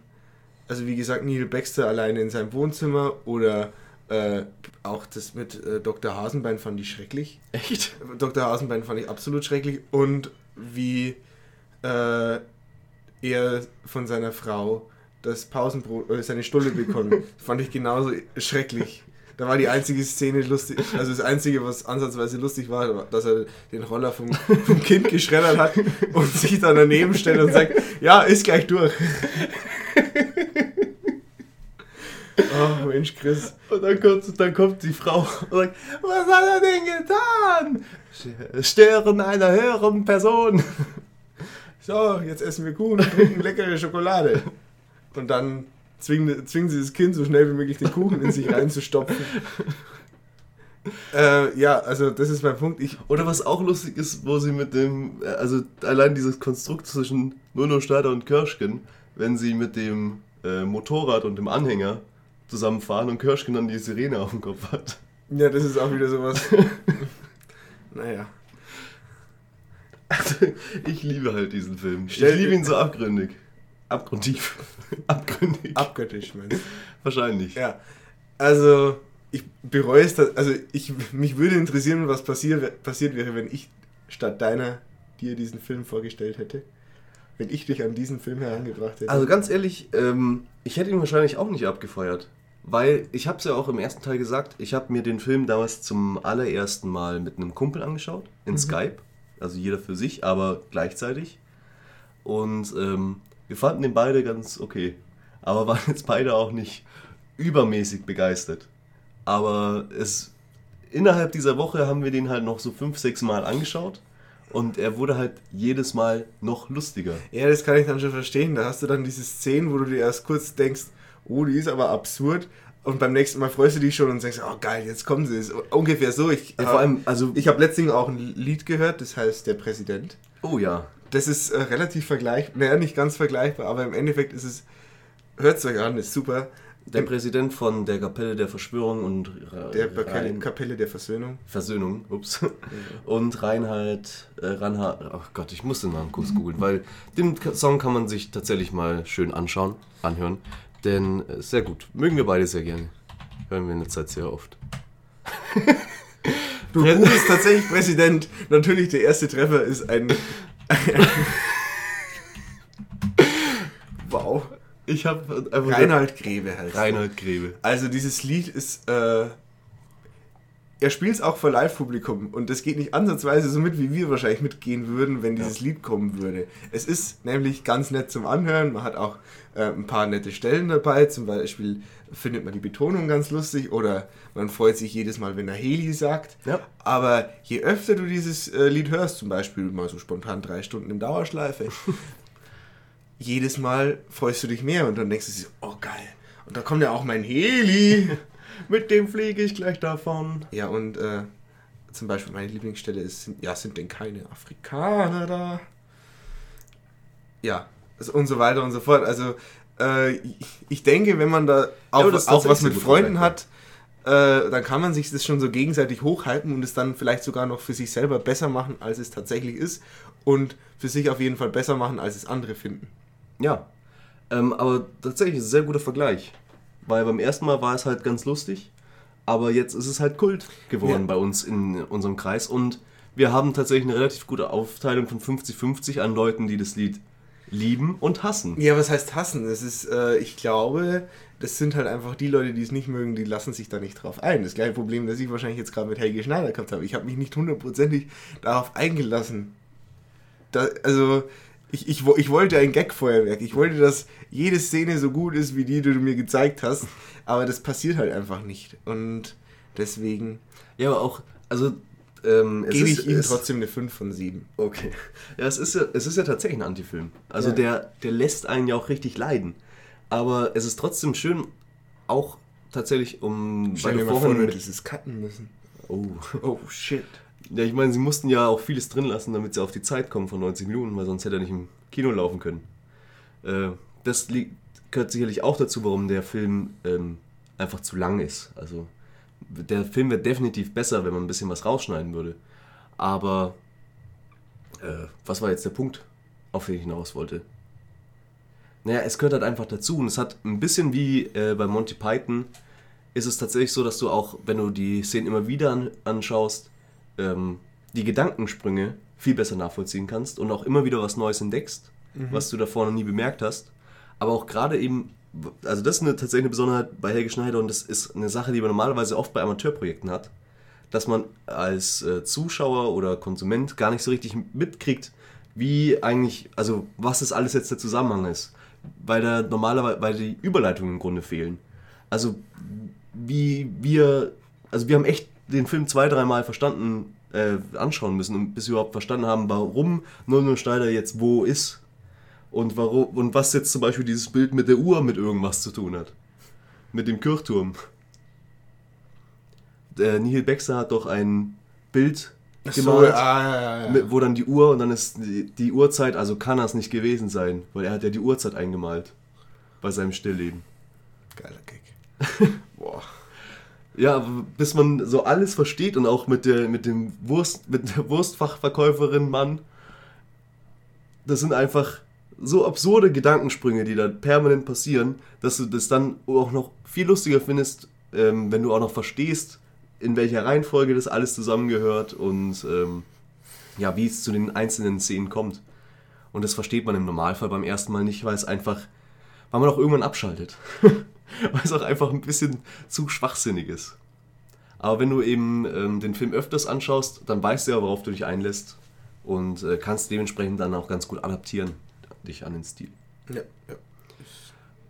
also wie gesagt, Neil Baxter alleine in seinem Wohnzimmer oder äh, auch das mit äh, Dr. Hasenbein fand ich schrecklich. Echt? Dr. Hasenbein fand ich absolut schrecklich und wie äh, er von seiner Frau das Pausenbrot, äh, seine Stulle bekommen, fand ich genauso schrecklich. Da war die einzige Szene lustig, also das einzige, was ansatzweise lustig war, war, dass er den Roller vom, vom Kind geschreddert hat und sich dann daneben stellt und sagt, ja, ist gleich durch. Oh Mensch, Chris. Und dann kommt, dann kommt die Frau und sagt, was hat er denn getan? Stören einer höheren Person. So, jetzt essen wir Kuchen und trinken leckere Schokolade. Und dann zwingen, zwingen sie das Kind so schnell wie möglich den Kuchen in sich reinzustopfen. Äh, ja, also das ist mein Punkt. Ich, Oder was auch lustig ist, wo sie mit dem, äh, also allein dieses Konstrukt zwischen Nuno Schneider und Kirschken, wenn sie mit dem äh, Motorrad und dem Anhänger zusammenfahren und Kirschken dann die Sirene auf dem Kopf hat. ja, das ist auch wieder sowas. naja. Also, ich liebe halt diesen Film. Stell- ich liebe ihn so abgründig. Abgrundtief. Abgründig. Abgöttisch, meinst du? Wahrscheinlich. Ja. Also, ich bereue es, da- also ich, mich würde interessieren, was passier, passiert wäre, wenn ich statt deiner dir diesen Film vorgestellt hätte. Wenn ich dich an diesen Film herangebracht hätte. Also ganz ehrlich, ähm, ich hätte ihn wahrscheinlich auch nicht abgefeuert. Weil ich habe es ja auch im ersten Teil gesagt, ich habe mir den Film damals zum allerersten Mal mit einem Kumpel angeschaut, in Skype. Also jeder für sich, aber gleichzeitig. Und ähm, wir fanden den beide ganz okay. Aber waren jetzt beide auch nicht übermäßig begeistert. Aber es innerhalb dieser Woche haben wir den halt noch so fünf, sechs Mal angeschaut. Und er wurde halt jedes Mal noch lustiger. Ja, das kann ich dann schon verstehen. Da hast du dann diese Szenen, wo du dir erst kurz denkst, oh, die ist aber absurd. Und beim nächsten Mal freust du dich schon und denkst, oh geil, jetzt kommen sie. Ist ungefähr so. Ich, Ja, vor allem, also. ich habe letztens auch ein Lied gehört, das heißt Der Präsident. oh ja. Das ist äh, relativ vergleichbar, naja, nicht ganz vergleichbar, aber im Endeffekt ist es, hört es euch an, ist super. Der Präsident von der Kapelle der Verschwörung und Ra- Der Kapelle, Rein- Kapelle der Versöhnung. Versöhnung, ups. Und Reinhard, äh, Reinhard, ach Gott, ich muss den Namen kurz googeln, weil den Song kann man sich tatsächlich mal schön anschauen, anhören, denn äh, sehr gut. Mögen wir beide sehr gerne. Hören wir in der Zeit sehr oft. Du bist tatsächlich Präsident. Natürlich, der erste Treffer ist ein. wow. Ich habe einfach Reinhard Grebe heißt. Reinhard Grebe. Also dieses Lied ist, äh, er spielt es auch für Live-Publikum und das geht nicht ansatzweise so mit, wie wir wahrscheinlich mitgehen würden, wenn dieses Lied kommen würde. Es ist nämlich ganz nett zum Anhören, man hat auch äh, ein paar nette Stellen dabei, zum Beispiel findet man die Betonung ganz lustig oder man freut sich jedes Mal, wenn er Heli sagt. Ja. Aber je öfter du dieses äh, Lied hörst, zum Beispiel mal so spontan drei Stunden in Dauerschleife, jedes Mal freust du dich mehr und dann denkst du dir, oh geil. Und da kommt ja auch mein Heli. Mit dem fliege ich gleich davon. Ja, und äh, zum Beispiel meine Lieblingsstelle ist, sind, ja, sind denn keine Afrikaner da? Ja, also und so weiter und so fort. Also, äh, ich- denke, wenn man da auch, das ist auch was mit Freunden hat, äh, dann kann man sich das schon so gegenseitig hochhalten und es dann vielleicht sogar noch für sich selber besser machen, als es tatsächlich ist. Und für sich auf jeden Fall besser machen, als es andere finden. Ja, ähm, aber tatsächlich ist es ein sehr guter Vergleich. Weil beim ersten Mal war es halt ganz lustig, aber jetzt ist es halt Kult geworden Ja. bei uns in unserem Kreis und wir haben tatsächlich eine relativ gute Aufteilung von 50-50 an Leuten, die das Lied lieben und hassen. Ja, was heißt hassen? Das ist, äh, ich glaube, das sind halt einfach die Leute, die es nicht mögen, die lassen sich da nicht drauf ein. Das gleiche Problem, das ich wahrscheinlich jetzt gerade mit Helge Schneider gehabt habe. Ich habe mich nicht hundertprozentig darauf eingelassen. Da, also, ich, ich, ich wollte ein Gag-Feuerwerk. Ich wollte, dass jede Szene so gut ist, wie die, die du mir gezeigt hast. Aber das passiert halt einfach nicht. Und deswegen Ja, aber auch, also, ähm, gebe ich ihm trotzdem eine 5 von 7. Okay. Ja, es ist ja, es ist ja tatsächlich ein Antifilm. Also Ja. der, der lässt einen ja auch richtig leiden. Aber es ist trotzdem schön, auch tatsächlich, um Stell dir mal vor, du hättest es cutten müssen. Oh. Oh, shit. Ja, ich meine, sie mussten ja auch vieles drin lassen, damit sie auf die Zeit kommen von 90 Minuten, weil sonst hätte er nicht im Kino laufen können. Äh, das gehört sicherlich auch dazu, warum der Film ähm, einfach zu lang ist. Also der Film wird definitiv besser, wenn man ein bisschen was rausschneiden würde. Aber äh, was war jetzt der Punkt, auf den ich hinaus wollte? Naja, es gehört halt einfach dazu und es hat ein bisschen wie äh, bei Monty Python ist es tatsächlich so, dass du auch, wenn du die Szenen immer wieder an, anschaust, ähm, die Gedankensprünge viel besser nachvollziehen kannst und auch immer wieder was Neues entdeckst, was du davor noch nie bemerkt hast. Aber auch gerade eben, also das ist eine, tatsächlich eine Besonderheit bei Helge Schneider und das ist eine Sache, die man normalerweise oft bei Amateurprojekten hat, dass man als äh, Zuschauer oder Konsument gar nicht so richtig mitkriegt, wie eigentlich, also was das alles jetzt der Zusammenhang ist. Weil da normalerweise, weil die Überleitungen im Grunde fehlen. Also wie wir, also wir haben echt den Film zwei, dreimal verstanden, äh, anschauen müssen, und bis wir überhaupt verstanden haben, warum 00 Schneider jetzt wo ist. Und warum und was jetzt zum Beispiel dieses Bild mit der Uhr mit irgendwas zu tun hat. Mit dem Kirchturm. Der Neil Baxter hat doch ein Bild gemalt, ah, ja, ja, mit- wo dann die Uhr und dann ist die, die Uhrzeit, also kann das nicht gewesen sein, weil er hat ja die Uhrzeit eingemalt bei seinem Stillleben. Geiler Gag. Boah. Ja, bis man so alles versteht und auch mit der mit dem Wurst mit der Wurstfachverkäuferin Mann, das sind einfach so absurde Gedankensprünge, die da permanent passieren, dass du das dann auch noch viel lustiger findest, ähm, wenn du auch noch verstehst, in welcher Reihenfolge das alles zusammengehört und ähm, ja, wie es zu den einzelnen Szenen kommt. Und das versteht man im Normalfall beim ersten Mal nicht, weil es einfach, weil man auch irgendwann abschaltet. weil es auch einfach ein bisschen zu schwachsinnig ist. Aber wenn du eben ähm, den Film öfters anschaust, dann weißt du ja, worauf du dich einlässt und äh, kannst dementsprechend dann auch ganz gut adaptieren, dich an den Stil. Ja, ja.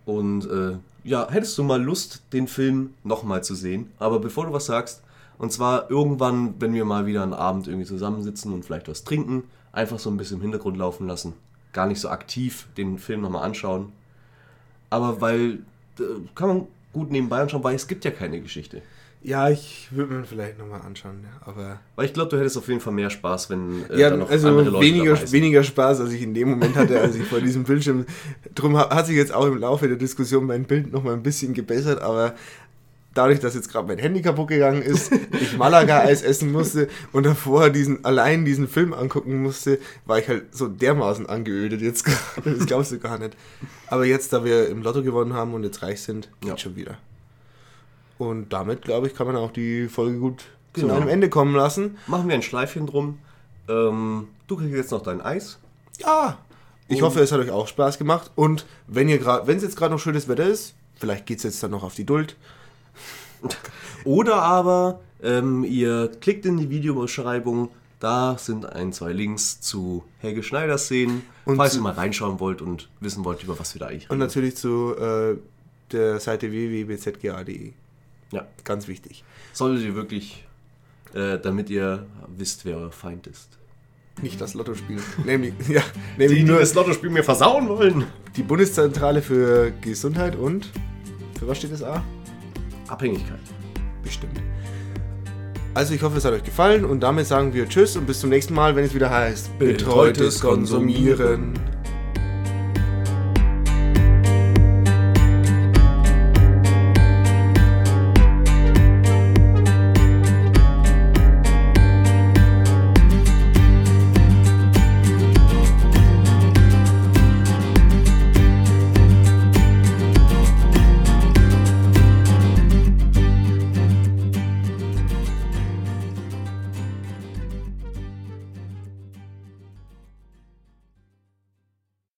Und äh, ja, hättest du mal Lust, den Film nochmal zu sehen? Aber bevor du was sagst, und zwar irgendwann, wenn wir mal wieder einen Abend irgendwie zusammensitzen und vielleicht was trinken, einfach so ein bisschen im Hintergrund laufen lassen. Gar nicht so aktiv den Film nochmal anschauen. Aber weil, kann man gut nebenbei anschauen, weil es gibt ja keine Geschichte. Ja, ich würde mir vielleicht nochmal anschauen, aber. Weil ich glaube, du hättest auf jeden Fall mehr Spaß, wenn äh, Ja, da noch also andere Leute weniger, weniger Spaß, als ich in dem Moment hatte, als ich vor diesem Bildschirm. Drum ha- hat sich jetzt auch im Laufe der Diskussion mein Bild nochmal ein bisschen gebessert, aber dadurch, dass jetzt gerade mein Handy kaputt gegangen ist, ich Malaga-Eis essen musste und davor diesen, allein diesen Film angucken musste, war ich halt so dermaßen angeödet jetzt gerade. Das glaubst du gar nicht. Aber jetzt, da wir im Lotto gewonnen haben und jetzt reich sind, geht Ja. schon wieder. Und damit, glaube ich, kann man auch die Folge gut zu Genau. einem Ende kommen lassen. Machen wir ein Schleifchen drum. Ähm, du kriegst jetzt noch dein Eis. Ja. Ich hoffe, es hat euch auch Spaß gemacht. Und wenn ihr gerade, wenn es jetzt gerade noch schönes Wetter ist, vielleicht geht es jetzt dann noch auf die Duld. Oder aber ähm, ihr klickt in die Videobeschreibung. Da sind ein, zwei Links zu Helge Schneider Szenen, Und falls ihr mal reinschauen wollt und wissen wollt, über was wir da eigentlich Und reden. natürlich zu äh, der Seite www.bzga.de. Ja, Ganz wichtig. solltet ihr wirklich, äh, damit ihr wisst, wer euer Feind ist. Nicht das Lottospiel. nämlich, ja, Die, nämlich die nur das Lottospiel mir versauen wollen. die Bundeszentrale für Gesundheit und für was steht das A? Abhängigkeit. Bestimmt. Also ich hoffe, es hat euch gefallen und damit sagen wir Tschüss und bis zum nächsten Mal, wenn es wieder heißt Betreutes Konsumieren.